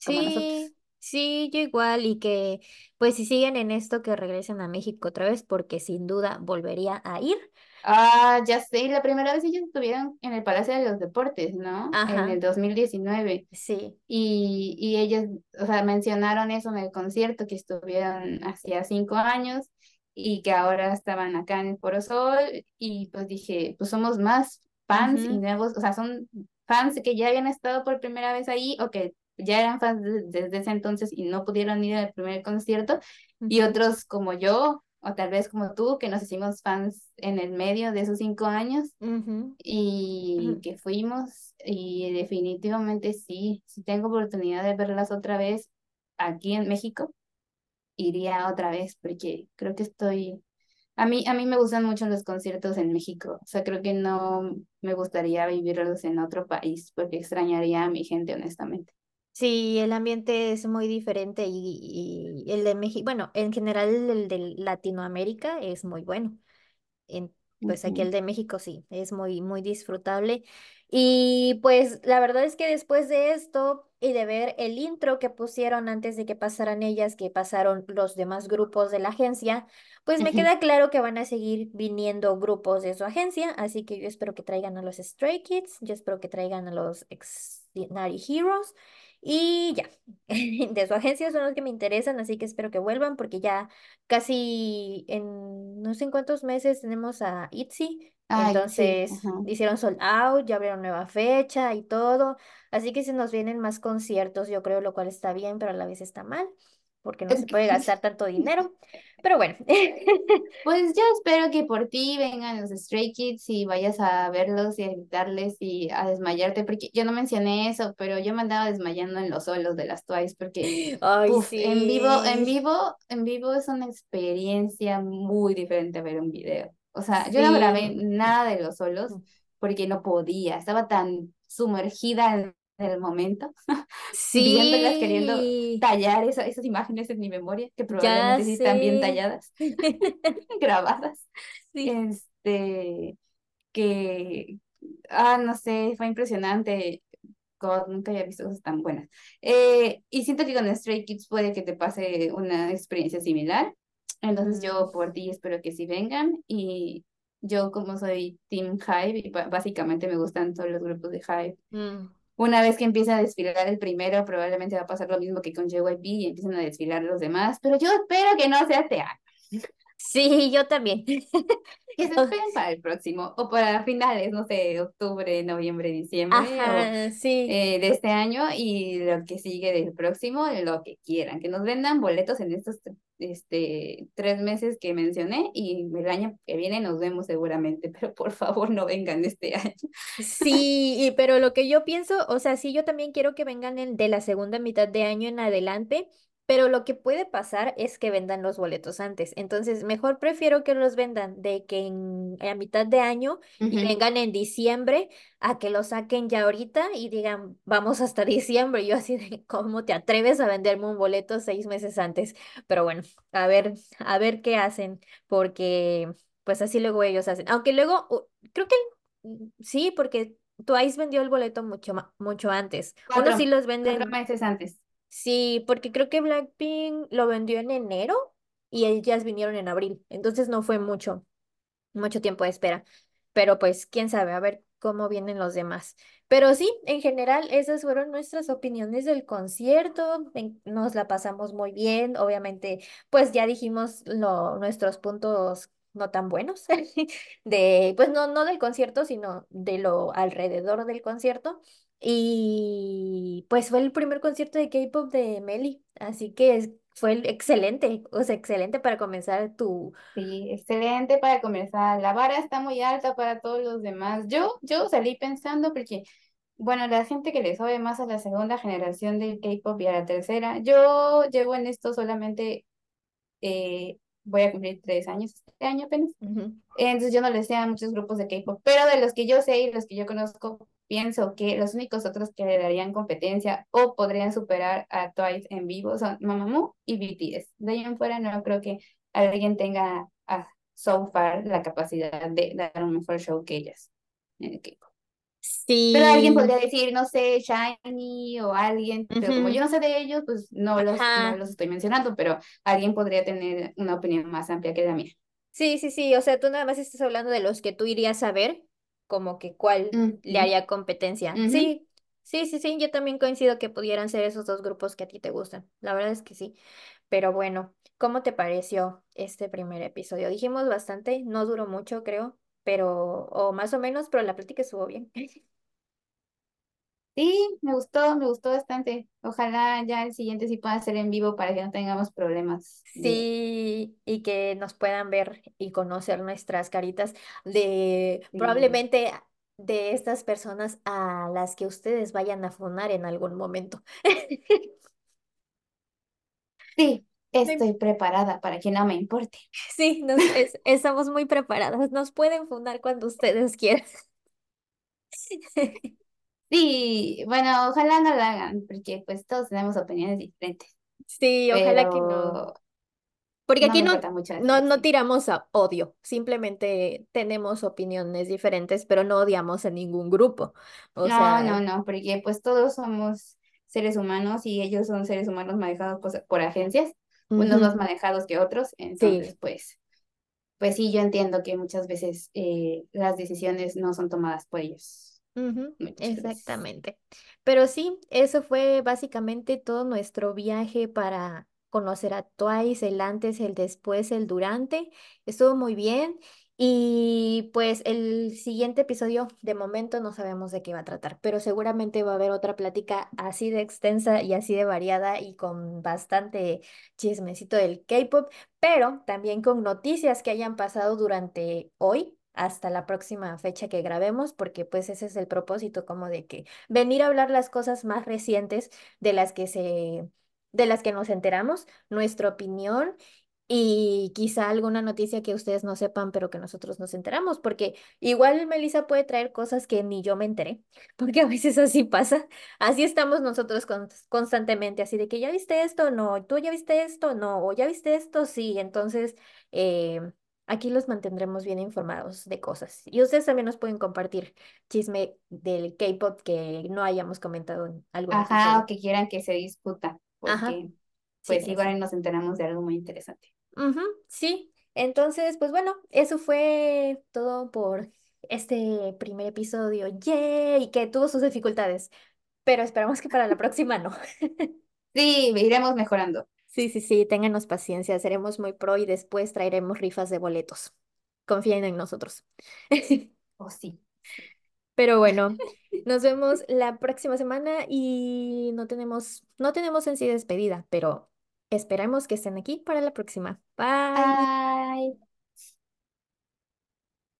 como nosotros. Sí, sí, yo igual, y que pues si siguen en esto, que regresen a México otra vez, porque sin duda volvería a ir. Ah, ya sé, la primera vez ellos estuvieron en el Palacio de los Deportes, ¿no? En Ajá, el 2019. sí. Y, y ellos, o sea, mencionaron eso en el concierto, que estuvieron hacía cinco años y que ahora estaban acá en el Foro Sol. Y pues dije, pues somos más fans y Ujú, nuevos, o sea, son fans que ya habían estado por primera vez ahí o que ya eran fans de- desde ese entonces y no pudieron ir al primer concierto. Y ujú, otros como yo, o tal vez como tú, que nos hicimos fans en el medio de esos cinco años y que fuimos y definitivamente sí, si tengo oportunidad de verlas otra vez aquí en México, iría otra vez porque creo que estoy, a mí, a mí me gustan mucho los conciertos en México, o sea, creo que no me gustaría vivirlos en otro país porque extrañaría a mi gente, honestamente. Sí, el ambiente es muy diferente y, y el de México, bueno, en general el de Latinoamérica es muy bueno. en, pues aquí Ujú. el de México sí, es muy, muy disfrutable. Y pues la verdad es que después de esto y de ver el intro que pusieron antes de que pasaran ellas, que pasaron los demás grupos de la agencia, pues me Ujú. queda claro que van a seguir viniendo grupos de su agencia, así que yo espero que traigan a los Stray Kids, yo espero que traigan a los Extraordinary Heroes. Y ya, <laughs> de su agencia son los que me interesan, así que espero que vuelvan porque ya casi en no sé en cuántos meses tenemos a ITZY, entonces hicieron sold out, ya abrieron nueva fecha y todo, así que se nos vienen más conciertos, yo creo, lo cual está bien, pero a la vez está mal, porque no se puede gastar tanto dinero, pero bueno. <laughs> Pues yo espero que por ti vengan los Stray Kids y vayas a verlos y a gritarles y a desmayarte, porque yo no mencioné eso, pero yo me andaba desmayando en los solos de las Twice, porque, Ay, puff, en vivo, en sí, vivo, en vivo es una experiencia muy diferente a ver un video. O sea, yo no sí, grabé nada de los solos porque no podía, estaba tan sumergida en el momento, <laughs> viéndolas, queriendo sí, tallar esa- esas imágenes en mi memoria, que probablemente sí están bien talladas, <laughs> <laughs> grabadas Sí. este, que, ah, no sé, fue impresionante. God, nunca había visto cosas tan buenas. Eh, y siento que con Stray Kids puede que te pase una experiencia similar. Entonces yo por ti espero que sí vengan. Y yo como soy Team Hive, y básicamente me gustan todos los grupos de Hive. mm. Una vez que empieza a desfilar el primero, probablemente va a pasar lo mismo que con JYP y empiezan a desfilar los demás. Pero yo espero que no sea este año. Sí, yo también. Que se esperen para el próximo o para finales, no sé, octubre, noviembre, diciembre o Ajá, sí. eh, de este año y lo que sigue del próximo, lo que quieran, que nos vendan boletos en estos este, tres meses que mencioné y el año que viene nos vemos seguramente, <laughs> pero por favor no vengan este año. Sí, y- pero lo que yo pienso, o sea, sí, yo también quiero que vengan en- de la segunda mitad de año en adelante, pero lo que puede pasar es que vendan los boletos antes. Entonces, mejor prefiero que los vendan de que en, a mitad de año y vengan en diciembre a que los saquen ya ahorita y digan, vamos hasta <laughs> diciembre. Yo así de, ¿cómo te atreves a venderme un boleto seis meses antes? Pero bueno, a ver, a ver qué hacen, porque... pues así luego ellos hacen. Aunque luego, creo que mm, sí, porque Twice vendió el boleto mucho, mucho antes. Sí Cuatro, los cuatro venden, meses antes. Sí, porque creo que Blackpink lo vendió en enero y ellas vinieron en abril. Entonces no fue mucho mucho tiempo de espera. Pero pues quién sabe, a ver cómo vienen los demás. Pero sí, en general, esas fueron nuestras opiniones del concierto. Nos la pasamos muy bien. Obviamente, pues ya dijimos lo, nuestros puntos no tan buenos <laughs> de, pues no, no del concierto, sino de lo alrededor del concierto. Y pues fue el primer concierto de K-pop de Meli, así que es- fue el- excelente, o sea, excelente para comenzar tu, Sí, excelente para comenzar. La vara está muy alta para todos los demás. Yo, yo salí pensando porque, bueno, la gente que le sabe más a la segunda generación del K-pop y a la tercera, yo llevo en esto solamente, eh, voy a cumplir tres años este año apenas. Ujú. Entonces yo no le sé a muchos grupos de K-pop, pero de los que yo sé y los que yo conozco, pienso que los únicos otros que le darían competencia o podrían superar a Twice en vivo son Mamamoo y BTS. De ahí en fuera no creo que alguien tenga a so far la capacidad de dar un mejor show que ellas en el K-pop. Pero alguien Sí, podría decir, no sé, Shiny o alguien, pero como yo no sé de ellos, pues no los, no los estoy mencionando, pero alguien podría tener una opinión más amplia que la mía. Sí, sí, sí, o sea, tú nada más estás hablando de los que tú irías a ver, como que cuál le haría competencia. Sí, sí, sí, sí, yo también coincido que pudieran ser esos dos grupos que a ti te gustan. La verdad es que sí. Pero bueno, ¿cómo te pareció este primer episodio? Dijimos bastante, no duró mucho, creo, pero, o más o menos, pero la plática estuvo bien. <laughs> Sí, me gustó, me gustó bastante. Ojalá ya el siguiente sí pueda ser en vivo para que no tengamos problemas. Sí, y que nos puedan ver y conocer nuestras caritas de Sí, probablemente de estas personas a las que ustedes vayan a funar en algún momento. <laughs> sí, estoy preparada para que no me importe. Sí, nos, es- estamos muy preparadas. Nos pueden funar cuando ustedes quieran. <laughs> Sí, bueno, ojalá no lo hagan, porque pues todos tenemos opiniones diferentes, Sí, ojalá que no. Porque no aquí no, mucho no, no tiramos a odio, simplemente tenemos opiniones diferentes, pero no odiamos a ningún grupo. O No, no, sea, no, porque pues todos somos seres humanos y ellos son seres humanos manejados pues, por agencias, unos más manejados que otros, sí. entonces pues... Pues sí, yo entiendo que muchas veces eh, las decisiones no son tomadas por ellos. Ujú, Muchas veces. exactamente. Pero sí, eso fue básicamente todo nuestro viaje para conocer a Twice, el antes, el después, el durante. Estuvo muy bien. Y pues el siguiente episodio, de momento no sabemos de qué va a tratar, pero seguramente va a haber otra plática así de extensa y así de variada y con bastante chismecito del K-pop, pero también con noticias que hayan pasado durante hoy hasta la próxima fecha que grabemos, porque pues ese es el propósito como de que venir a hablar las cosas más recientes de las que se, de las que nos enteramos, nuestra opinión y quizá alguna noticia que ustedes no sepan, pero que nosotros nos enteramos, porque igual Melissa puede traer cosas que ni yo me enteré, <laughs> porque a veces así pasa. Así estamos nosotros con- constantemente, así de que ya viste esto, no, tú ya viste esto, no, o ya viste esto, sí. Entonces, eh, aquí los mantendremos bien informados de cosas. Y ustedes también nos pueden compartir chisme del K-pop que no hayamos comentado en algún Ajá, o que quieran que se discuta, Ajá, porque sí, pues igual nos enteramos de algo muy interesante. Sí, entonces, pues bueno, eso fue todo por este primer episodio. ¡Yay! Que tuvo sus dificultades, pero esperamos que para la próxima no. <laughs> Sí, iremos mejorando. Sí, sí, sí, ténganos paciencia, seremos muy pro y después traeremos rifas de boletos. Confíen en nosotros. <laughs> O sí, sí. Pero bueno, <laughs> nos vemos la próxima semana y no tenemos, no tenemos en sí despedida, pero esperamos que estén aquí para la próxima. Bye. Ay.